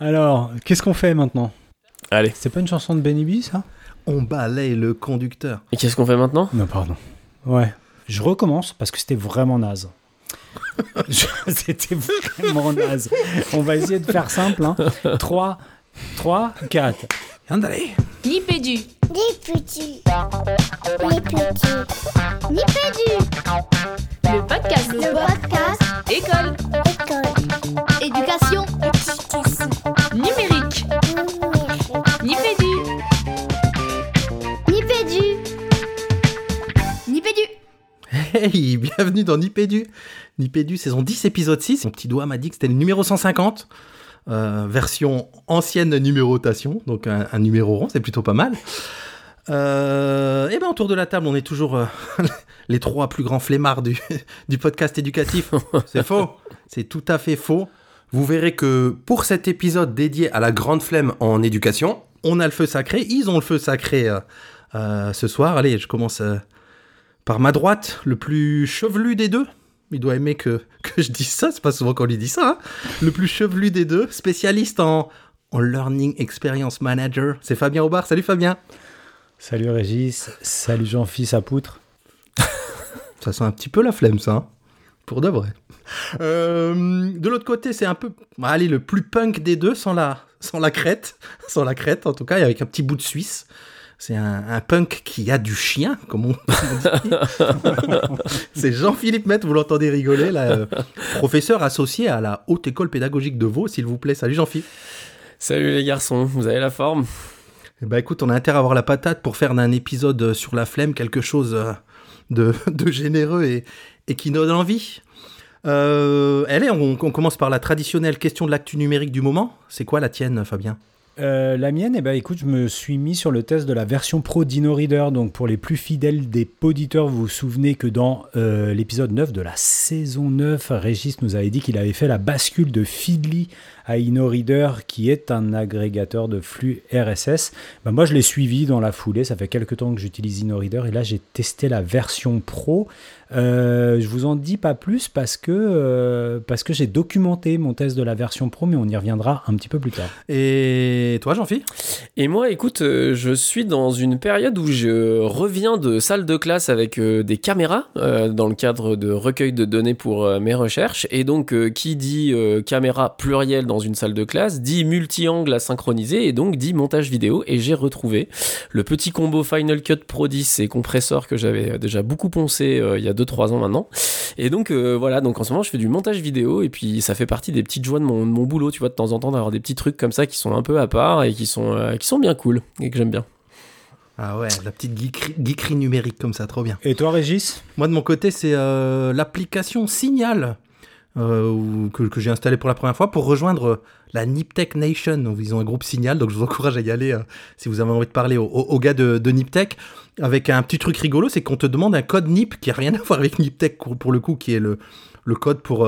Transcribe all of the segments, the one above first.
Alors, qu'est-ce qu'on fait maintenant? Allez. C'est pas une chanson de Benny B, ça? On balaye le conducteur. Et qu'est-ce qu'on fait maintenant? Non, pardon. Ouais. Je recommence parce que c'était vraiment naze. C'était vraiment naze. On va essayer de faire simple. Hein. 3, 3, 4. André? Nipédu. Les petits. Les petits. Nipédu. Le podcast. Le podcast. École. École. Éducation. Numérique. Numérique. Nipédu. Nipédu. Nipédu. Hey, bienvenue dans Nipédu. Nipédu, saison 10, épisode 6. Mon petit doigt m'a dit que c'était le numéro 150. euh, version ancienne numérotation, donc un, un numéro rond, c'est plutôt pas mal. Euh, et ben autour de la table, on est toujours euh, les trois plus grands flemmards du, du podcast éducatif. C'est faux, c'est tout à fait faux. Vous verrez que pour cet épisode dédié à la grande flemme en éducation, on a le feu sacré, ils ont le feu sacré euh, euh, ce soir. Allez, je commence euh, par ma droite, le plus chevelu des deux. Il doit aimer que, que je dise ça, c'est pas souvent qu'on lui dit ça. hein. Le plus chevelu des deux, spécialiste en, en Learning Experience Manager. C'est Fabien Aubard. Salut Fabien. Salut Régis. Salut Jean-Fils à poutre. Ça sent un petit peu la flemme, ça. hein. Pour de vrai. Euh, de l'autre côté, c'est un peu, allez, le plus punk des deux, sans la, sans la crête, sans la crête en tout cas, et avec un petit bout de Suisse. C'est un, un punk qui a du chien, comme on, dit. c'est Jean-Philippe Maître, vous l'entendez rigoler, là, euh, professeur associé à la Haute École Pédagogique de Vaud, s'il vous plaît. Salut Jean-Philippe. Salut les garçons, vous avez la forme? Eh ben écoute, on a intérêt à avoir la patate pour faire d'un épisode sur la flemme quelque chose euh, de, de généreux et, et qui donne envie. Euh, allez, on, commence par la traditionnelle question de l'actu numérique du moment. C'est quoi la tienne, Fabien? Euh, la mienne, eh ben, écoute, je me suis mis sur le test de la version pro d'InnoReader. Donc, pour les plus fidèles des poditeurs, vous vous souvenez que dans euh, l'épisode 9 de la saison 9, Régis nous avait dit qu'il avait fait la bascule de Feedly à InnoReader, qui est un agrégateur de flux RSS. Ben, moi, je l'ai suivi dans la foulée. Ça fait quelques temps que j'utilise InnoReader et là, j'ai testé la version pro. Euh, je vous en dis pas plus parce que, euh, parce que j'ai documenté mon test de la version pro, mais on y reviendra un petit peu plus tard. Et toi, Jean-Philippe Et moi, écoute, euh, je suis dans une période où je reviens de salle de classe avec euh, des caméras euh, dans le cadre de recueil de données pour mes recherches. Et donc, euh, qui dit euh, caméra plurielle dans une salle de classe dit multi-angle à synchroniser et donc dit montage vidéo. Et j'ai retrouvé le petit combo Final Cut Pro 10 et compresseur que j'avais euh, déjà beaucoup poncé euh, il y a 2-3 ans maintenant. Et donc euh, voilà, donc en ce moment je fais du montage vidéo et puis ça fait partie des petites joies de mon, de mon boulot, tu vois, de temps en temps d'avoir des petits trucs comme ça qui sont un peu à part et qui sont, euh, qui sont bien cool et que j'aime bien. Ah ouais, la petite geekerie, geekerie numérique comme ça, trop bien. Et toi, Régis? Moi, de mon côté, c'est euh, l'application Signal euh, que, que j'ai installée pour la première fois pour rejoindre euh, la Niptech Nation. Donc, ils ont un groupe Signal, donc je vous encourage à y aller euh, si vous avez envie de parler aux, gars de, de Niptech. Avec un petit truc rigolo, c'est qu'on te demande un code NIP qui a rien à voir avec Niptech pour le coup, qui est le, code pour,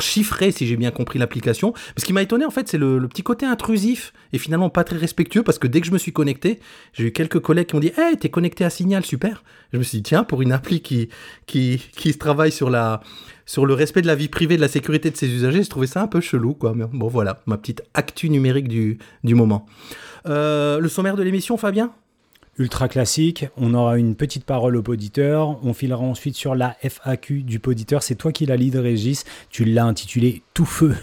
chiffrer, si j'ai bien compris l'application. Ce qui m'a étonné, en fait, c'est le, le petit côté intrusif et finalement pas très respectueux parce que dès que je me suis connecté, j'ai eu quelques collègues qui m'ont dit Hey, t'es connecté à Signal, super. Je me suis dit Tiens, pour une appli qui, qui, qui se travaille sur, la, sur le respect de la vie privée, de la sécurité de ses usagers, je trouvais ça un peu chelou, quoi. Mais bon, voilà, ma petite actu numérique du, du moment. Euh, le sommaire de l'émission, Fabien? Ultra classique, on aura une petite parole au poditeur, on filera ensuite sur la FAQ du poditeur, c'est toi qui la lead Régis, tu l'as intitulé Tout feu,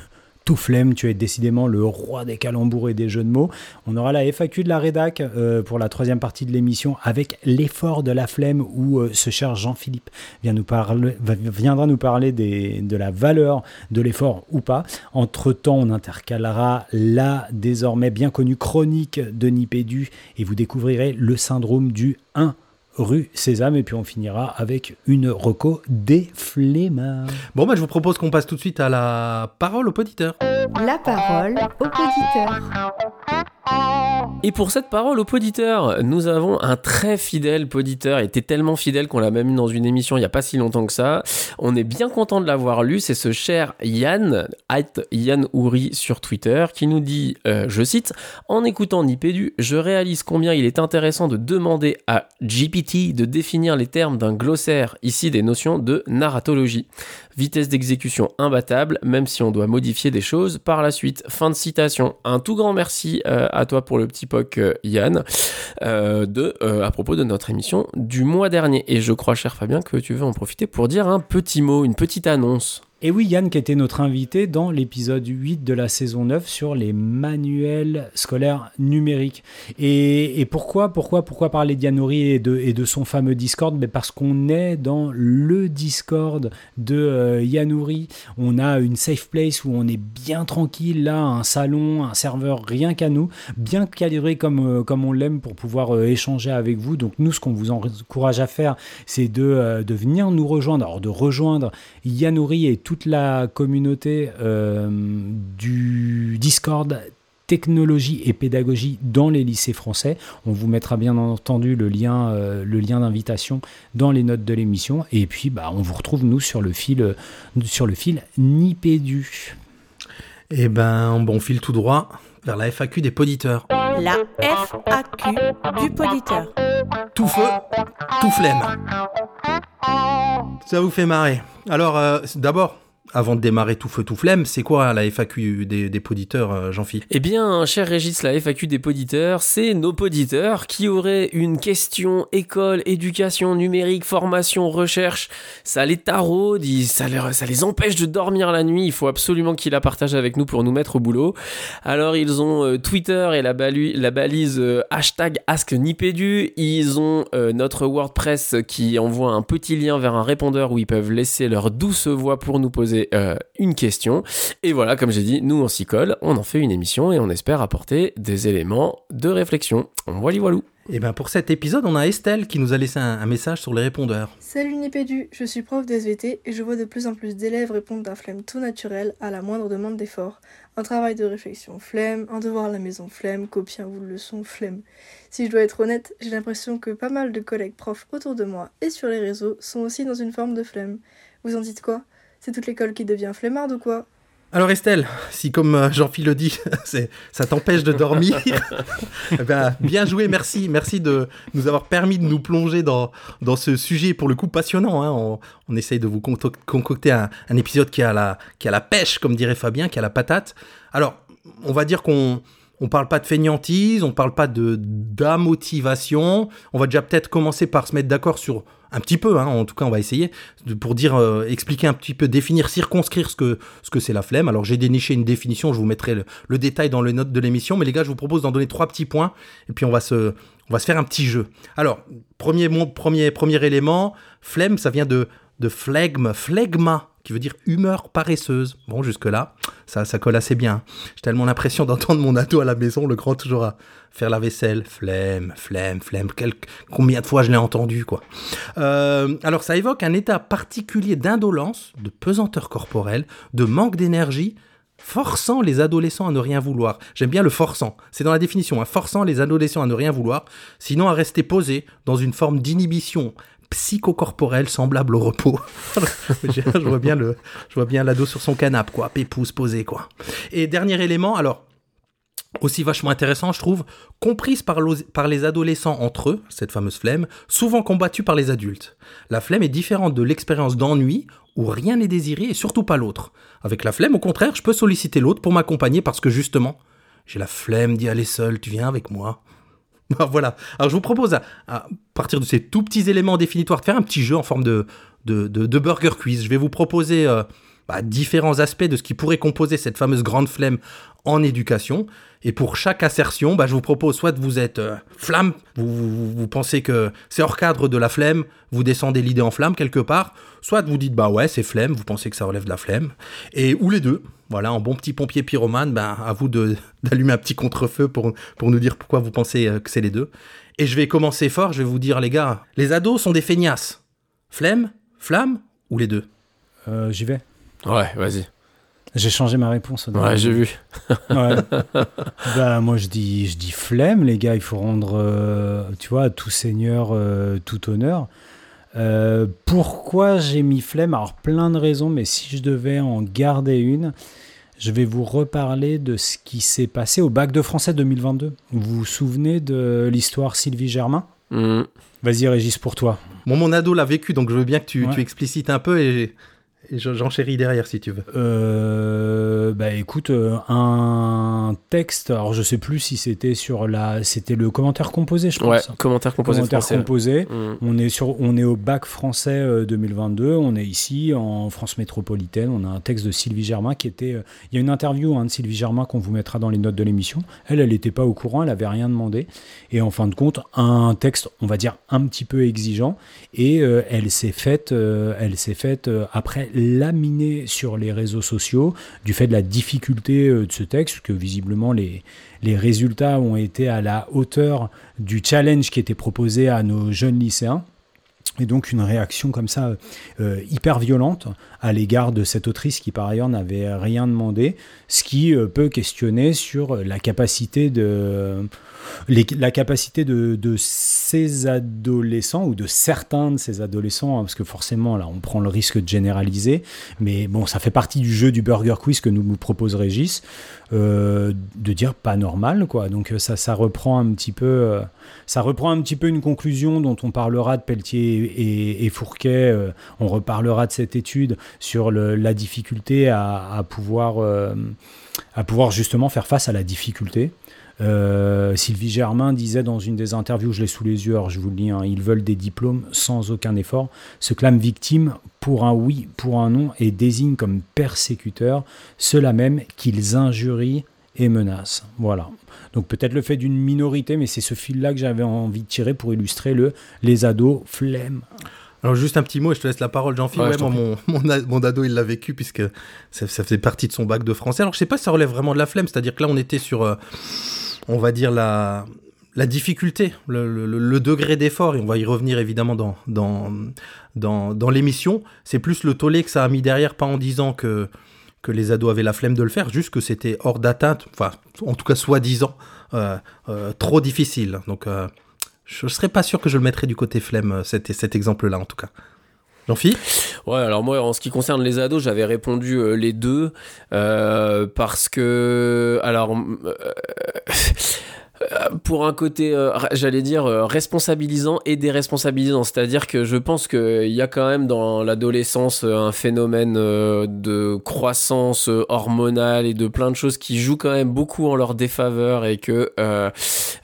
tout flemme, tu es décidément le roi des calembours et des jeux de mots. On aura la FAQ de la rédac euh, pour la troisième partie de l'émission avec l'effort de la flemme où euh, ce cher Jean-Philippe viendra nous parler de la valeur de l'effort ou pas. Entre-temps, on intercalera la désormais bien connue chronique de Nipédu et vous découvrirez le syndrome du 1 rue Sésame et puis on finira avec une reco des flemmards. Bon, bah, je vous propose qu'on passe tout de suite à la parole au poditeur. La parole au poditeur. Et pour cette parole au poditeur, nous avons un très fidèle poditeur. Il était tellement fidèle qu'on l'a même eu dans une émission il n'y a pas si longtemps que ça. On est bien content de l'avoir lu. C'est ce cher Yann, at Yann Ouri sur Twitter, qui nous dit, euh, je cite, En écoutant Nipédu, je réalise combien il est intéressant de demander à GPT de définir les termes d'un glossaire, ici des notions de narratologie. Vitesse d'exécution imbattable, même si on doit modifier des choses par la suite. Fin de citation. Un tout grand merci euh, à toi pour le petit POC euh, Yann, euh, de, à propos de notre émission du mois dernier. Et je crois, cher Fabien, que tu veux en profiter pour dire un petit mot, une petite annonce. Et oui, Yann qui était notre invité dans l'épisode 8 de la saison 9 sur les manuels scolaires numériques. Et, pourquoi, pourquoi, pourquoi parler d'Yanori et de, et de son fameux Discord? Mais Parce qu'on est dans le Discord de euh. On a une safe place où on est bien tranquille, là, un salon, un serveur rien qu'à nous, bien calibré comme, euh, comme on l'aime pour pouvoir euh, échanger avec vous. Donc nous, ce qu'on vous encourage à faire, c'est de, euh, de venir nous rejoindre, alors de rejoindre Yanuri et toute la communauté euh, du Discord technologie et pédagogie dans les lycées français. On vous mettra bien entendu le lien, euh, le lien d'invitation dans les notes de l'émission. Et puis, bah, on vous retrouve nous sur le fil, euh, sur le fil Nipédu. Et ben, bon, on file tout droit vers la FAQ des poditeurs. La FAQ du poditeur. Tout feu, tout flemme. Ça vous fait marrer. Alors, euh, d'abord, avant de démarrer tout feu, tout flemme, c'est quoi la FAQ des, des poditeurs, euh, Jean-Philippe Eh bien, cher Régis, la FAQ des poditeurs, c'est nos poditeurs qui auraient une question école, éducation numérique, formation, recherche. Ça les taraude, ça, ça les empêche de dormir la nuit. Il faut absolument qu'ils la partagent avec nous pour nous mettre au boulot. Alors, ils ont euh, Twitter et la, balu- la balise euh, hashtag AskNipédu. Ils ont euh, notre WordPress qui envoie un petit lien vers un répondeur où ils peuvent laisser leur douce voix pour nous poser euh, une question. Et voilà, comme j'ai dit, nous on s'y colle, on en fait une émission et on espère apporter des éléments de réflexion. Voilà, voilou. Et ben, pour cet épisode, on a Estelle qui nous a laissé un, un message sur les répondeurs. Salut Nipédu, je suis prof d'SVT et je vois de plus en plus d'élèves répondre d'un flemme tout naturel à la moindre demande d'effort. Un travail de réflexion flemme, un devoir à la maison flemme, copier un bout de leçon flemme. Si je dois être honnête, j'ai l'impression que pas mal de collègues profs autour de moi et sur les réseaux sont aussi dans une forme de flemme. Vous en dites quoi? C'est toute l'école qui devient flemmarde ou quoi? Alors Estelle, si comme euh, Jean-Philippe le dit, ça t'empêche de dormir, eh ben, bien joué, merci, merci de nous avoir permis de nous plonger dans, dans ce sujet pour le coup passionnant. hein. On, essaye de vous concocter un, un épisode qui a, la, qui a la pêche, comme dirait Fabien, qui a la patate. Alors, on va dire qu'on on parle pas de fainéantise, on parle pas de d'amotivation. On va déjà peut-être commencer par se mettre d'accord sur un petit peu, hein, en tout cas on va essayer, pour dire, euh, expliquer un petit peu, définir, circonscrire ce que ce que c'est la flemme. Alors j'ai déniché une définition, je vous mettrai le, détail dans les notes de l'émission, mais les gars, je vous propose d'en donner trois petits points, et puis on va se, on va se faire un petit jeu. Alors, premier, premier, premier élément, flemme, ça vient de, de flegme, phlegma, qui veut dire humeur paresseuse. Bon, jusque-là, ça, ça colle assez bien. J'ai tellement l'impression d'entendre mon ado à la maison, le grand toujours à faire la vaisselle. Flemme, flemme, flemme. Combien de fois je l'ai entendu, quoi. Euh, alors, ça évoque un état particulier d'indolence, de pesanteur corporelle, de manque d'énergie, forçant les adolescents à ne rien vouloir. J'aime bien le forçant. C'est dans la définition, hein, forçant les adolescents à ne rien vouloir, sinon à rester posés dans une forme d'inhibition psychocorporelle semblable au repos. je vois bien le, je vois bien l'ado sur son canapé, quoi, pépouze posé, quoi. Et dernier élément, alors aussi vachement intéressant, je trouve, comprise par, par les adolescents entre eux, cette fameuse flemme, souvent combattue par les adultes. La flemme est différente de l'expérience d'ennui où rien n'est désiré et surtout pas l'autre. Avec la flemme, au contraire, je peux solliciter l'autre pour m'accompagner parce que justement, j'ai la flemme d'y aller seul, tu viens avec moi. Ah, voilà. Alors je vous propose à, partir de ces tout petits éléments définitoires de faire un petit jeu en forme de burger quiz. Je vais vous proposer euh, bah, différents aspects de ce qui pourrait composer cette fameuse grande flemme en éducation. Et pour chaque assertion, bah, je vous propose soit vous êtes euh, flamme, vous, vous, vous pensez que c'est hors cadre de la flemme, vous descendez l'idée en flamme quelque part, soit vous dites bah ouais c'est flemme, vous pensez que ça relève de la flemme, et ou les deux. Voilà, en bon petit pompier pyromane, ben, à vous d'allumer un petit contre-feu pour, pour nous dire pourquoi vous pensez euh, que c'est les deux. Et je vais commencer fort, je vais vous dire les gars, les ados sont des feignasses. Flemme, flamme ou les deux? Euh, J'y vais. Ouais, vas-y. J'ai changé ma réponse. au Ouais, j'ai vu. Ouais. bah moi je dis je dis flemme les gars, il faut rendre euh, tu vois à tout seigneur euh, tout honneur. Euh, pourquoi j'ai mis flemme? Alors plein de raisons, mais si je devais en garder une, je vais vous reparler de ce qui s'est passé au bac de français 2022. Vous vous souvenez de l'histoire Sylvie Germain? Mm. Vas-y Régis pour toi. Bon, mon ado l'a vécu, donc je veux bien que tu, Ouais. tu explicites un peu et, j'enchéris derrière si tu veux. Euh, bah écoute, euh, un texte, alors je sais plus si c'était sur la, c'était le commentaire composé, je Ouais, pense. commentaire composé commentaire français. composé. Mm. On est, sur, on est au bac français euh, 2022, on est ici en France métropolitaine, on a un texte de Sylvie Germain qui était... euh, Il y a une interview hein, de Sylvie Germain qu'on vous mettra dans les notes de l'émission. Elle, elle n'était pas au courant, elle avait rien demandé. Et en fin de compte, un texte, on va dire, un petit peu exigeant. Et euh, elle s'est faite, euh, elle s'est faite euh, après laminer sur les réseaux sociaux du fait de la difficulté euh, de ce texte, que visiblement les, les résultats ont été à la hauteur du challenge qui était proposé à nos jeunes lycéens. Et donc une réaction comme ça euh, hyper violente à l'égard de cette autrice qui par ailleurs n'avait rien demandé, ce qui euh, peut questionner sur la capacité de la capacité de, ces adolescents ou de certains de ces adolescents, hein, parce que forcément là on prend le risque de généraliser, mais bon ça fait partie du jeu du burger quiz que nous propose Régis, euh, de dire pas normal quoi. Donc ça ça reprend un petit peu euh, ça reprend un petit peu une conclusion dont on parlera de Pelletier et, et Fourquet. euh, on reparlera de cette étude sur la difficulté à, pouvoir, à pouvoir justement faire face à la difficulté. Euh, Sylvie Germain disait dans une des interviews, je l'ai sous les yeux, alors je vous le lis, hein, ils veulent des diplômes sans aucun effort, se clament victimes pour un oui, pour un non, et désignent comme persécuteurs ceux-là même qu'ils injurient et menacent. Voilà. Donc peut-être le fait d'une minorité, mais c'est ce fil-là que j'avais envie de tirer pour illustrer le les ados flemme. Alors juste un petit mot et je te laisse la parole Jean-Philippe. Ouais, mon, mon, a- mon ado il l'a vécu puisque ça, ça faisait partie de son bac de français. Alors je sais pas si ça relève vraiment de la flemme, c'est-à-dire que là on était sur, euh, on va dire la, difficulté, le, degré d'effort et on va y revenir évidemment dans, dans, dans, l'émission. C'est plus le tollé que ça a mis derrière, pas en disant que que les ados avaient la flemme de le faire, juste que c'était hors d'atteinte, enfin en tout cas soi-disant euh, euh, trop difficile. Donc euh, je serais pas sûr que je le mettrais du côté flemme, cet exemple-là en tout cas. Jean-Philippe Ouais, alors moi, en ce qui concerne les ados, j'avais répondu euh, les deux euh, parce que, alors, euh, pour un côté, euh, j'allais dire euh, responsabilisant et déresponsabilisant, c'est-à-dire que je pense qu'il y a quand même dans l'adolescence euh, un phénomène euh, de croissance euh, hormonale et de plein de choses qui jouent quand même beaucoup en leur défaveur et que euh,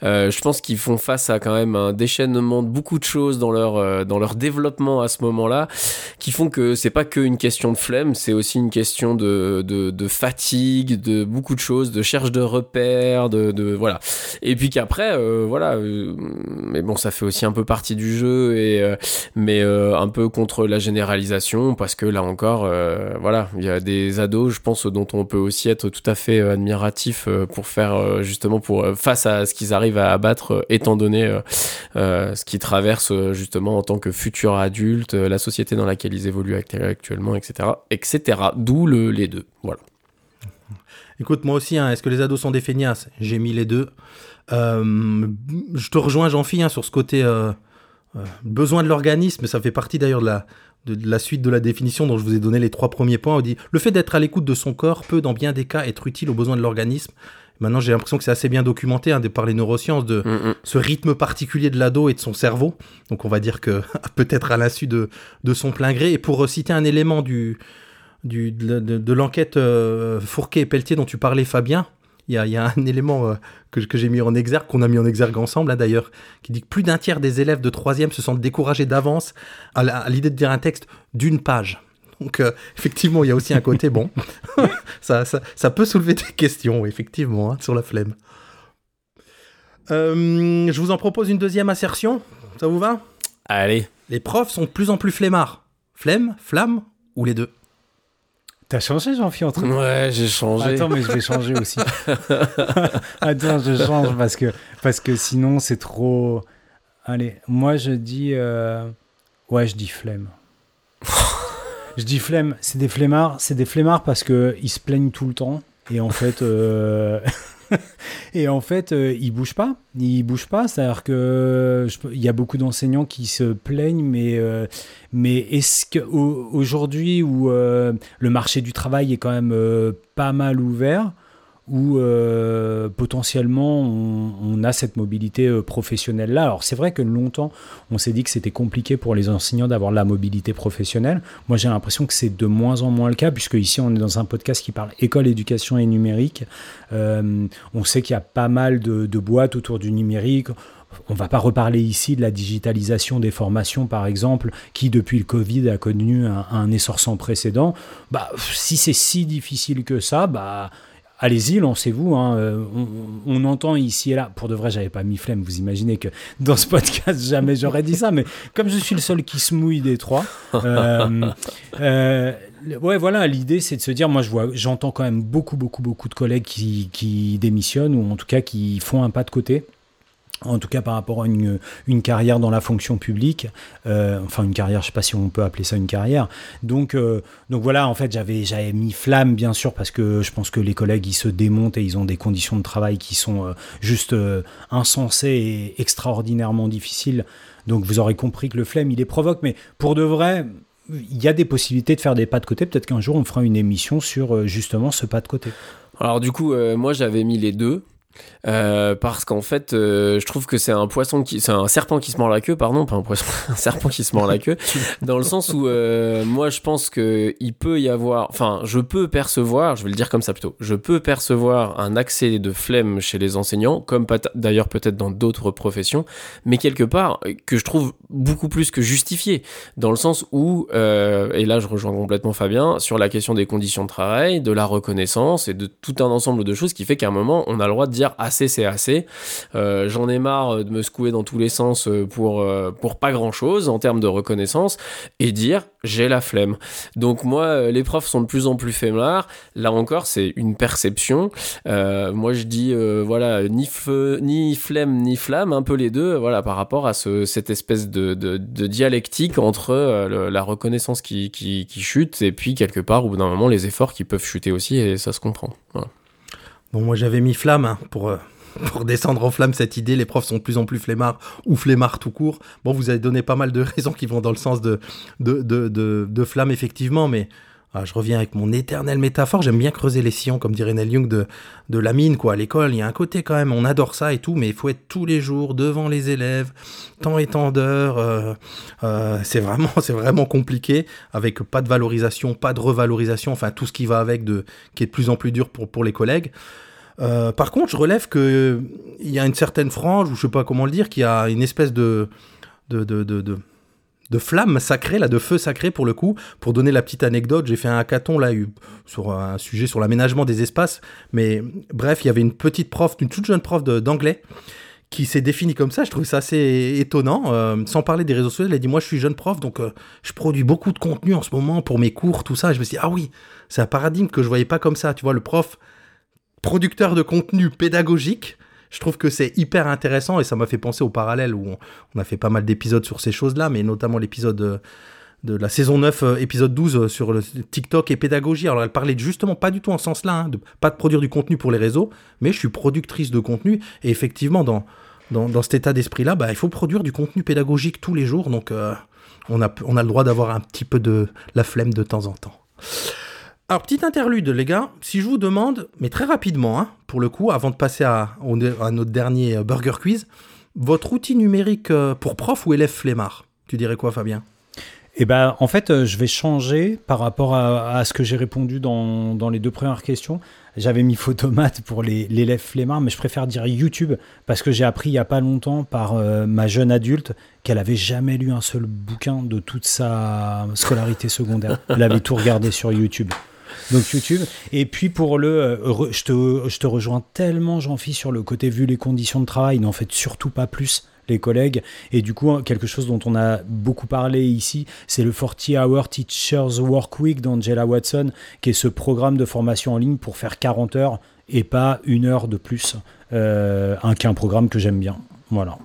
euh, je pense qu'ils font face à quand même un déchaînement de beaucoup de choses dans leur euh, dans leur développement à ce moment-là qui font que c'est pas qu'une question de flemme, c'est aussi une question de, de, de fatigue, de beaucoup de choses, de cherche de repères, de, de voilà. Et puis qu'après, euh, voilà, euh, mais bon, ça fait aussi un peu partie du jeu euh, mais un peu contre la généralisation parce que là encore, voilà, il y a des ados, je pense, dont on peut aussi être tout à fait admiratif pour faire justement face à ce qu'ils arrivent à abattre, étant donné ce qu'ils traversent justement en tant que futurs adultes, la société dans laquelle ils évoluent act- actuellement, etc., etc. D'où le, les deux. Voilà. Écoute, moi aussi, hein, est-ce que les ados sont des feignasses J'ai mis les deux. Euh, je te rejoins, Jean-Philippe, hein, sur ce côté euh, euh, besoin de l'organisme. Ça fait partie d'ailleurs de la, de, de la suite de la définition dont je vous ai donné les trois premiers points. On dit le fait d'être à l'écoute de son corps peut, dans bien des cas, être utile aux besoins de l'organisme. Maintenant, j'ai l'impression que c'est assez bien documenté hein, de- par les neurosciences de Mm, mm. ce rythme particulier de l'ado et de son cerveau. Donc, on va dire que peut-être à l'insu de, de son plein gré. Et pour citer un élément du, du, de, de- de l'enquête euh, Fourquet et Pelletier dont tu parlais, Fabien, il y a, il y a un élément euh, que, que j'ai mis en exergue, qu'on a mis en exergue ensemble hein, d'ailleurs, qui dit que plus d'un tiers des élèves de troisième se sentent découragés d'avance à l'idée de dire un texte d'une page. Donc euh, effectivement, il y a aussi un côté bon. ça, ça, ça peut soulever des questions, effectivement, hein, sur la flemme. Euh, je vous en propose une deuxième assertion. Ça vous va? Allez. Les profs sont de plus en plus flemmards. Flemme, flamme ou les deux? T'as changé Jean-Philippe entre Ouais, j'ai changé. Attends, mais je vais changer aussi. Attends, je change parce que, parce que sinon c'est trop. Allez, moi je dis. euh, Ouais, je dis flemme. je dis flemme, c'est des flemmards, c'est des flemmards parce que ils se plaignent tout le temps et en fait, euh, et en fait, euh, ils bougent pas, ils bougent pas. C'est-à-dire que peux- il y a beaucoup d'enseignants qui se plaignent, mais euh, mais est-ce que au- aujourd'hui où euh, le marché du travail est quand même euh, pas mal ouvert, où euh, potentiellement on, a cette mobilité euh, professionnelle là. Alors c'est vrai que longtemps on s'est dit que c'était compliqué pour les enseignants d'avoir la mobilité professionnelle. Moi j'ai l'impression que c'est de moins en moins le cas puisque ici on est dans un podcast qui parle école, éducation et numérique. Euh, on sait qu'il y a pas mal de, de boîtes autour du numérique. On va pas reparler ici de la digitalisation des formations, par exemple, qui depuis le Covid a connu un, un essor sans précédent. Bah, si c'est si difficile que ça, bah, allez-y, lancez-vous. hein. Euh, On, on entend ici et là. Pour de vrai, j'avais pas mis flemme. Vous imaginez que dans ce podcast, jamais j'aurais dit ça. Mais comme je suis le seul qui se mouille des trois, euh, euh, ouais, voilà. L'idée, c'est de se dire, moi, je vois, j'entends quand même beaucoup, beaucoup, beaucoup de collègues qui, qui démissionnent ou en tout cas qui font un pas de côté. En tout cas, par rapport à une, une carrière dans la fonction publique, euh, enfin une carrière, je sais pas si on peut appeler ça une carrière. Donc, euh, donc voilà, en fait, j'avais mis flamme bien sûr parce que je pense que les collègues ils se démontent et ils ont des conditions de travail qui sont euh, juste insensées et extraordinairement difficiles. Donc vous aurez compris que le flemme il les provoque, mais pour de vrai. Il y a des possibilités de faire des pas de côté. Peut-être qu'un jour on fera une émission sur justement ce pas de côté. Alors du coup, moi j'avais mis les deux. Euh, parce qu'en fait, euh, je trouve que c'est un poisson qui, c'est un serpent qui se mord la queue, pardon, pas un poisson, un serpent qui se mord la queue, dans le sens où euh, moi je pense que il peut y avoir, enfin, je peux percevoir, je vais le dire comme ça plutôt, je peux percevoir un accès de flemme chez les enseignants, comme d'ailleurs peut-être dans d'autres professions, mais quelque part que je trouve beaucoup plus que justifié, dans le sens où, et là je rejoins complètement Fabien, sur la question des conditions de travail, de la reconnaissance et de tout un ensemble de choses qui fait qu'à un moment on a le droit de dire assez c'est assez, Euh, j'en ai marre de me secouer dans tous les sens euh, pour, euh, pour pas grand chose en termes de reconnaissance et dire j'ai la flemme. Donc moi euh, les profs sont de plus en plus faiblards, là encore c'est une perception, Euh, moi je dis euh, voilà ni feu, ni flemme ni flamme, un peu les deux, voilà par rapport à ce, cette espèce de, de, dialectique entre euh, la reconnaissance qui, qui, chute et puis quelque part au bout d'un moment les efforts qui peuvent chuter aussi et ça se comprend. Bon, moi j'avais mis flamme hein, pour, euh, pour descendre en flamme cette idée. Les profs sont de plus en plus flemmards ou flemmards tout court. Bon, vous avez donné pas mal de raisons qui vont dans le sens de, de, de, de, flamme, effectivement, mais ah, je reviens avec mon éternelle métaphore. J'aime bien creuser les sillons, comme dirait Neil Young, de, de la mine, quoi. À l'école, il y a un côté quand même, on adore ça et tout, mais il faut être tous les jours devant les élèves, tant et d'heures. euh, euh, c'est vraiment, vraiment compliqué, avec pas de valorisation, pas de revalorisation, enfin tout ce qui va avec, de, qui est de plus en plus dur pour, pour les collègues. Euh, par contre, je relève que euh, il y a une certaine frange, ou je sais pas comment le dire, qui a une espèce de de, de, de, flamme sacrée, là, de feu sacré pour le coup. Pour donner la petite anecdote, j'ai fait un hackathon là sur un sujet sur l'aménagement des espaces. Mais bref, il y avait une petite prof, une toute jeune prof d'anglais qui s'est définie comme ça. Je trouve ça assez étonnant. Euh, sans parler des réseaux sociaux, elle a dit Moi, je suis jeune prof, donc je produis beaucoup de contenu en ce moment pour mes cours, tout ça. Et je me suis dit Ah oui, c'est un paradigme que je voyais pas comme ça. Tu vois, le prof producteur de contenu pédagogique. Je trouve que c'est hyper intéressant et ça m'a fait penser au parallèle où on, a fait pas mal d'épisodes sur ces choses-là, mais notamment l'épisode euh, de la saison 9, euh, épisode 12 euh, sur TikTok et pédagogie. Alors elle parlait justement pas du tout en sens-là, hein, pas de produire du contenu pour les réseaux, mais je suis productrice de contenu et effectivement dans, dans, dans cet état d'esprit-là, bah, il faut produire du contenu pédagogique tous les jours, donc on, a, on a le droit d'avoir un petit peu de la flemme de temps en temps. Alors, petite interlude, les gars. Si je vous demande, mais très rapidement, hein, pour le coup, avant de passer à, notre dernier euh, Burger Quiz, votre outil numérique euh, pour prof ou élève flemmard? Tu dirais quoi, Fabien? Eh ben, en fait, euh, je vais changer par rapport à, ce que j'ai répondu dans, dans les deux premières questions. J'avais mis Photomat pour l'élève flemmard, mais je préfère dire YouTube parce que j'ai appris il y a pas longtemps par ma jeune adulte qu'elle avait jamais lu un seul bouquin de toute sa scolarité secondaire. Elle avait tout regardé sur YouTube. Donc YouTube. Et puis pour le, euh, je te, rejoins tellement, j'en fis sur le côté vu les conditions de travail, n'en faites surtout pas plus les collègues. Et du coup, quelque chose dont on a beaucoup parlé ici, c'est le 40 Hour Teachers Work Week d'Angela Watson, qui est ce programme de formation en ligne pour faire 40 heures et pas une heure de plus, euh, un programme que j'aime bien. Voilà.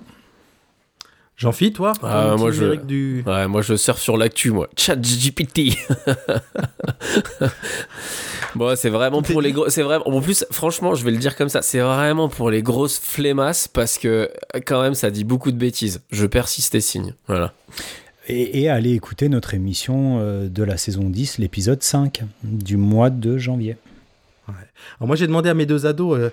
Jean-Phi, toi Ah, moi, je- du... Ouais, moi je surfe sur l'actu, moi. Chat GPT. bon, c'est vraiment pour les gros. C'est vraiment. En plus, franchement, je vais le dire comme ça. C'est vraiment pour les grosses flemmasses parce que quand même, ça dit beaucoup de bêtises. Je persiste et signe. Voilà. Et, et allez écouter notre émission euh, de la saison 10, l'épisode 5 du mois de janvier. Alors moi j'ai demandé à mes deux ados, euh,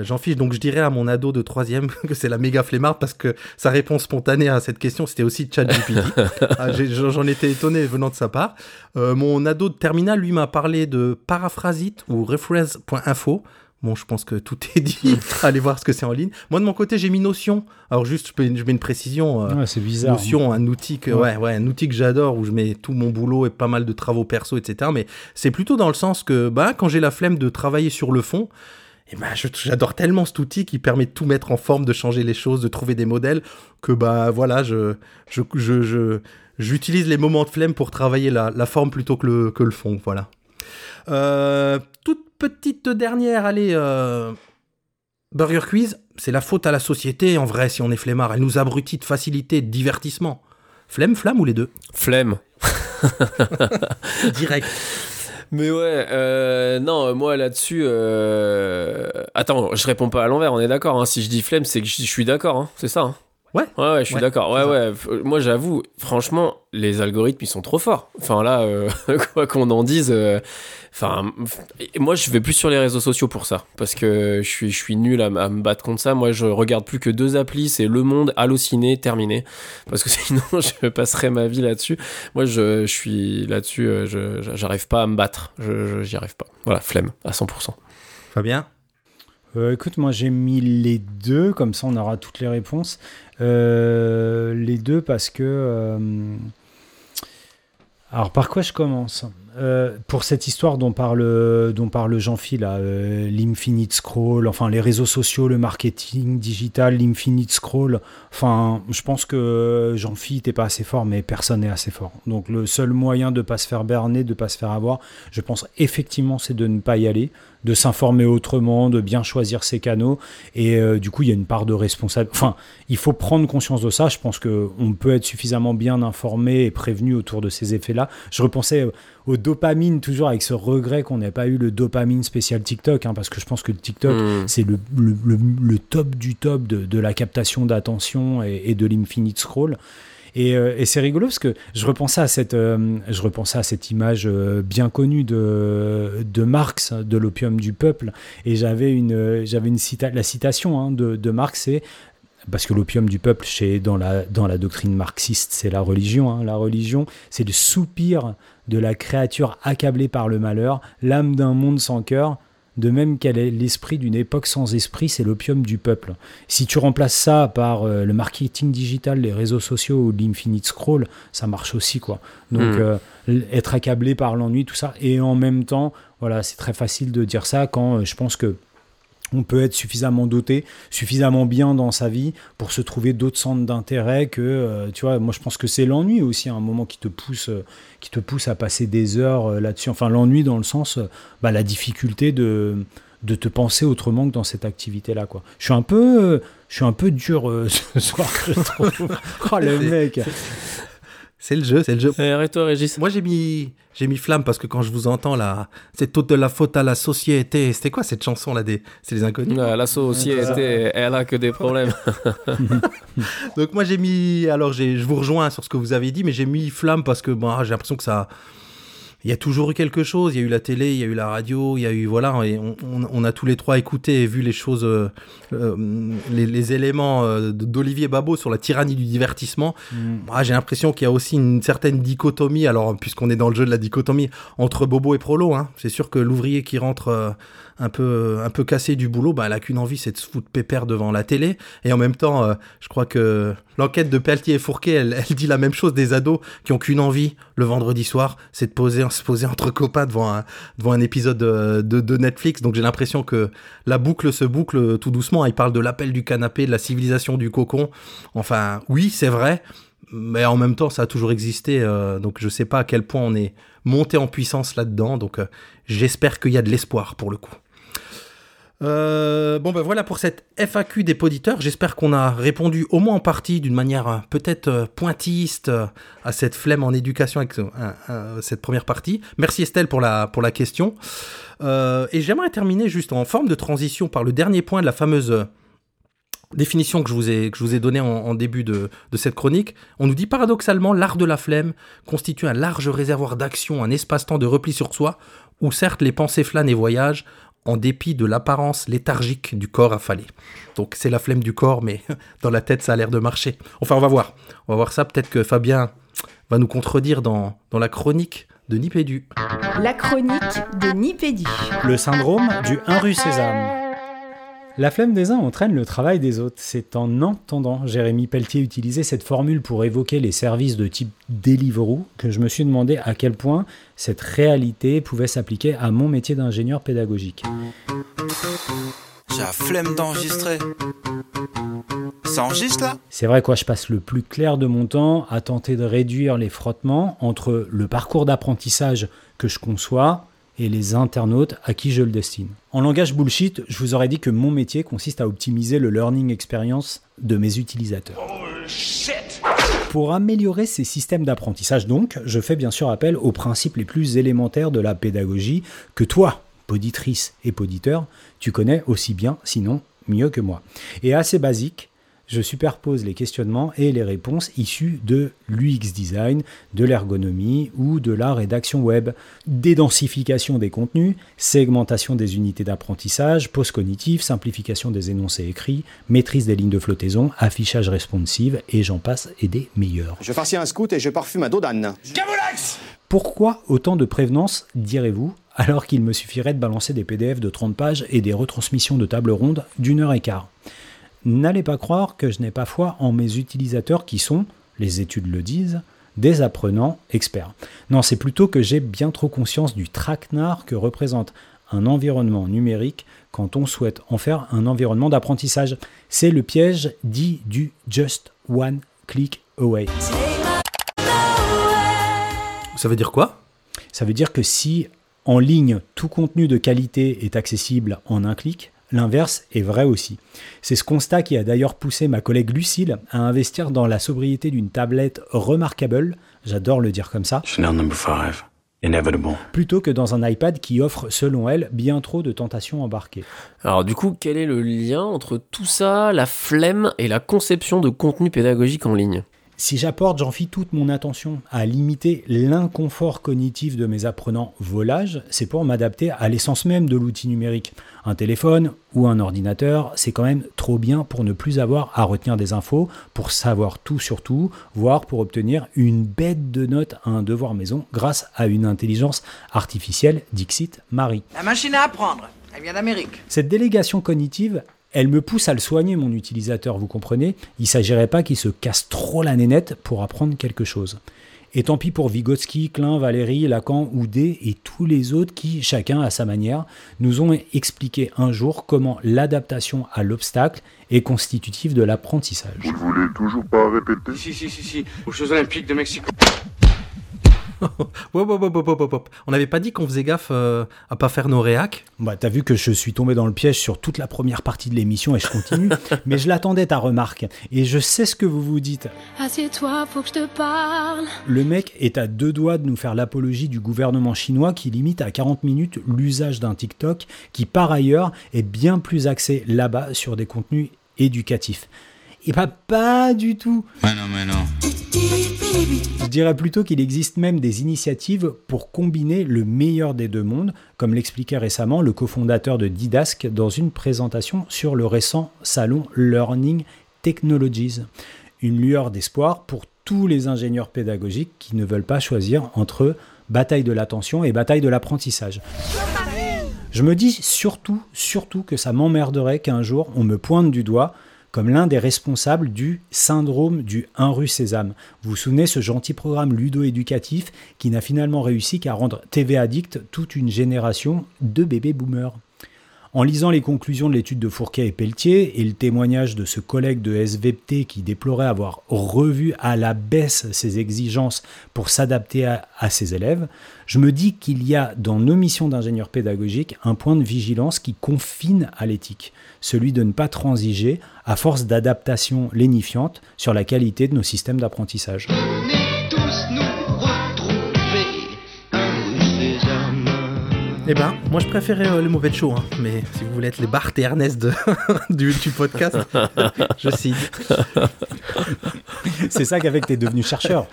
j'en fiche, donc je dirais à mon ado de troisième que c'est la méga flemmarde parce que sa réponse spontanée à cette question c'était aussi ChatGPT. Ah, j'en étais étonné venant de sa part. Euh, mon ado de terminal lui m'a parlé de paraphrasite ou reference.info. Bon, je pense que tout est dit. Allez voir ce que c'est en ligne. Moi de mon côté j'ai mis Notion. Alors juste je, mets une précision. euh, Ouais, c'est bizarre. Notion, un outil que, Ouais. ouais, ouais, un outil que j'adore où je mets tout mon boulot et pas mal de travaux perso, etc. Mais c'est plutôt dans le sens que, bah, quand j'ai la flemme de travailler sur le fond, et ben, je- j'adore tellement cet outil qui permet de tout mettre en forme, de changer les choses, de trouver des modèles, que bah voilà, je, je, je, je- j'utilise les moments de flemme pour travailler la, la forme plutôt que le, que le fond, voilà. Euh, toute petite dernière, allez, euh, Burger Quiz, c'est la faute à la société, en vrai, si on est flemmard. Elle nous abrutit de facilité, de divertissement. Flemme, flamme ou les deux? Flemme. Direct. Mais ouais, euh, non, moi là-dessus. euh, Attends, je réponds pas à l'envers, on est d'accord. hein. Si je dis flemme, c'est que je je suis d'accord, hein. c'est ça. hein. Ouais. Ouais, ouais, je suis Ouais, d'accord. Ouais, ouais. F- Moi, j'avoue, franchement, les algorithmes, ils sont trop forts. Enfin, là, euh, quoi qu'on en dise. euh, Enfin, f- moi, je vais plus sur les réseaux sociaux pour ça. Parce que je suis, je suis nul à, me battre contre ça. Moi, je regarde plus que deux applis c'est Le Monde, Allociné, terminé. Parce que sinon, je passerai ma vie là-dessus. Moi, je, je suis là-dessus, euh, je- je- j'arrive pas à me battre. Je, je- j'y arrive pas. Voilà, flemme, à 100%. Fabien? Euh, écoute, moi j'ai mis les deux, comme ça on aura toutes les réponses. Euh, les deux parce que... euh, Alors par quoi je commence? Euh, Pour cette histoire dont parle, dont parle Jean-Phil, là, euh, l'infinite scroll, enfin les réseaux sociaux, le marketing digital, l'infinite scroll, enfin je pense que Jean-Phil t'es pas assez fort, mais personne n'est assez fort. Donc le seul moyen de pas se faire berner, de pas se faire avoir, je pense effectivement c'est de ne pas y aller de s'informer autrement, de bien choisir ses canaux. Et euh, du coup, il y a une part de responsabilité. Enfin, il faut prendre conscience de ça. Je pense qu'on peut être suffisamment bien informé et prévenu autour de ces effets-là. Je repensais euh, au dopamine, toujours avec ce regret qu'on n'ait pas eu le dopamine spécial TikTok, hein, parce que je pense que le TikTok, Hmm. c'est le, le- le- le top du top de, de la captation d'attention et, et de l'infinite scroll. Et, euh, et c'est rigolo parce que je repensais à cette, euh, je repensais à cette image euh, bien connue de, de Marx, de l'opium du peuple. Et j'avais une, j'avais une cita la citation hein, de, de Marx, c'est parce que l'opium du peuple, chez, dans, la, dans la doctrine marxiste, c'est la religion. hein. La religion, c'est le soupir de la créature accablée par le malheur, l'âme d'un monde sans cœur, de même qu'elle est l'esprit d'une époque sans esprit, c'est l'opium du peuple. Si tu remplaces ça par euh, le marketing digital, les réseaux sociaux ou l'infinite scroll, ça marche aussi quoi. Donc Mm. euh, être accablé par l'ennui, tout ça, et en même temps, voilà, c'est très facile de dire ça quand euh, je pense que on peut être suffisamment doté, suffisamment bien dans sa vie pour se trouver d'autres centres d'intérêt que, euh, tu vois, moi je pense que c'est l'ennui aussi, à un moment qui te pousse, euh, qui te pousse à passer des heures euh, là-dessus. Enfin, l'ennui dans le sens, bah, la difficulté de, de te penser autrement que dans cette activité-là, quoi. Je suis un peu, je suis un peu dur ce soir, je trouve. oh le C'est- mec. C'est le jeu, c'est le jeu. Eh, Arrête-toi, Régis. Moi, j'ai mis, j'ai mis flamme parce que quand je vous entends là, c'est toute de la faute à la société. C'était quoi cette chanson là des, c'est les inconnus? Ouais, la société, elle a que des problèmes. Donc moi j'ai mis, alors j'ai, je vous rejoins sur ce que vous avez dit, mais j'ai mis flamme parce que bon, j'ai l'impression que ça, il y a toujours eu quelque chose. Il y a eu la télé, il y a eu la radio, il y a eu voilà, et on, a tous les trois écouté et vu les choses, euh, euh, les, les éléments euh, d'Olivier Babot sur la tyrannie du divertissement. Mm. J'ai l'impression qu'il y a aussi une certaine dichotomie, alors puisqu'on est dans le jeu de la dichotomie, entre Bobo et Prolo. Hein. C'est sûr que l'ouvrier qui rentre un, peu, un peu cassé du boulot, bah, elle a qu'une envie, c'est de se foutre pépère devant la télé. Et en même temps, euh, je crois que l'enquête de Pelletier et Fourquet, elle, elle dit la même chose des ados qui ont qu'une envie le vendredi soir, c'est de se poser entre copains devant un, devant un épisode de, de, Netflix. Donc j'ai l'impression que la boucle se boucle tout doucement. Il parle de l'appel du canapé, de la civilisation du cocon. Enfin, oui, c'est vrai, mais en même temps, ça a toujours existé. euh, donc je sais pas à quel point on est monté en puissance là-dedans. Donc euh, j'espère qu'il y a de l'espoir pour le coup. Euh, bon ben voilà pour cette FAQ des poditeurs. J'espère qu'on a répondu au moins en partie d'une manière euh, peut-être euh, pointiste à cette flemme en éducation avec cette première partie. Merci Estelle pour la, pour la question. Et j'aimerais terminer juste en forme de transition par le dernier point de la fameuse définition que je vous ai, que je vous ai donnée en, en début de, de cette chronique. On nous dit paradoxalement l'art de la flemme constitue un large réservoir d'action, un espace-temps de repli sur soi, où certes les pensées flânent et voyagent, en dépit de l'apparence léthargique du corps affalé. Donc c'est la flemme du corps, mais dans la tête ça a l'air de marcher. Enfin on va voir. On va voir ça. Peut-être que Fabien va nous contredire dans, dans la chronique de Nipédu. La chronique de Nipédu. Le syndrome du 1 rue Sésame. La flemme des uns entraîne le travail des autres. C'est en entendant Jérémy Pelletier utiliser cette formule pour évoquer les services de type Deliveroo que je me suis demandé à quel point cette réalité pouvait s'appliquer à mon métier d'ingénieur pédagogique. J'ai la flemme d'enregistrer. Ça enregistre là? C'est vrai quoi, je passe le plus clair de mon temps à tenter de réduire les frottements entre le parcours d'apprentissage que je conçois et les internautes à qui je le destine. En langage bullshit, je vous aurais dit que mon métier consiste à optimiser le learning experience de mes utilisateurs. Pour améliorer ces systèmes d'apprentissage donc, je fais bien sûr appel aux principes les plus élémentaires de la pédagogie que toi, poditrice et poditeur, tu connais aussi bien, sinon mieux que moi. Et assez basique, je superpose les questionnements et les réponses issus de l'UX design, de l'ergonomie ou de la rédaction web, dédensification des contenus, segmentation des unités d'apprentissage, pause cognitive, simplification des énoncés écrits, maîtrise des lignes de flottaison, affichage responsive et j'en passe et des meilleurs. Je farcis un scout et je parfume un dos d'âne. Pourquoi autant de prévenance, direz-vous, alors qu'il me suffirait de balancer des PDF de 30 pages et des retransmissions de table ronde d'une heure et quart? N'allez pas croire que je n'ai pas foi en mes utilisateurs qui sont, les études le disent, des apprenants experts. Non, c'est plutôt que j'ai bien trop conscience du traquenard que représente un environnement numérique quand on souhaite en faire un environnement d'apprentissage. C'est le piège dit du just one click away. Ça veut dire quoi? Ça veut dire que si en ligne tout contenu de qualité est accessible en un clic, l'inverse est vrai aussi. C'est ce constat qui a d'ailleurs poussé ma collègue Lucille à investir dans la sobriété d'une tablette remarquable, j'adore le dire comme ça, Chanel number 5. Inevitable. plutôt que dans un iPad qui offre, selon elle, bien trop de tentations embarquées. Alors du coup, quel est le lien entre tout ça, la flemme et la conception de contenu pédagogique en ligne? Si j'apporte, j'en fie toute mon attention à limiter l'inconfort cognitif de mes apprenants volage, c'est pour m'adapter à l'essence même de l'outil numérique. Un téléphone ou un ordinateur, c'est quand même trop bien pour ne plus avoir à retenir des infos, pour savoir tout sur tout, voire pour obtenir une bête de notes à un devoir maison grâce à une intelligence artificielle, Dixit Marie. La machine à apprendre, elle vient d'Amérique. Cette délégation cognitive, elle me pousse à le soigner, mon utilisateur, vous comprenez Il ne s'agirait pas qu'il se casse trop la nénette pour apprendre quelque chose. Et tant pis pour Vygotsky, Klein, Valéry, Lacan, Houdet et tous les autres qui, chacun à sa manière, nous ont expliqué un jour comment l'adaptation à l'obstacle est constitutive de l'apprentissage. Vous ne voulez toujours pas répéter Si, si, si, si, aux Jeux Olympiques de Mexico. On n'avait pas dit qu'on faisait gaffe euh, à pas faire nos réacs Bah, t'as vu que je suis tombé dans le piège sur toute la première partie de l'émission et je continue, mais je l'attendais ta remarque. Et je sais ce que vous vous dites. Assieds-toi, faut que je te parle. Le mec est à deux doigts de nous faire l'apologie du gouvernement chinois qui limite à 40 minutes l'usage d'un TikTok qui par ailleurs est bien plus axé là-bas sur des contenus éducatifs. Et pas, pas du tout. Mais non, mais non. Je dirais plutôt qu'il existe même des initiatives pour combiner le meilleur des deux mondes, comme l'expliquait récemment le cofondateur de Didask dans une présentation sur le récent salon Learning Technologies. Une lueur d'espoir pour tous les ingénieurs pédagogiques qui ne veulent pas choisir entre bataille de l'attention et bataille de l'apprentissage. Je me dis surtout, surtout que ça m'emmerderait qu'un jour on me pointe du doigt comme l'un des responsables du syndrome du 1 rue Sésame. Vous vous souvenez ce gentil programme ludo-éducatif qui n'a finalement réussi qu'à rendre TV addict toute une génération de bébés boomers. En lisant les conclusions de l'étude de Fourquet et Pelletier et le témoignage de ce collègue de SVT qui déplorait avoir revu à la baisse ses exigences pour s'adapter à, ses élèves, je me dis qu'il y a dans nos missions d'ingénieur pédagogique un point de vigilance qui confine à l'éthique, celui de ne pas transiger à force d'adaptation lénifiante sur la qualité de nos systèmes d'apprentissage. Eh ben, moi je préférais euh, le mauvais de show, hein. mais si vous voulez être les Bart et Ernest de- du, du podcast, je cite. C'est ça qui a fait que tu es devenu chercheur.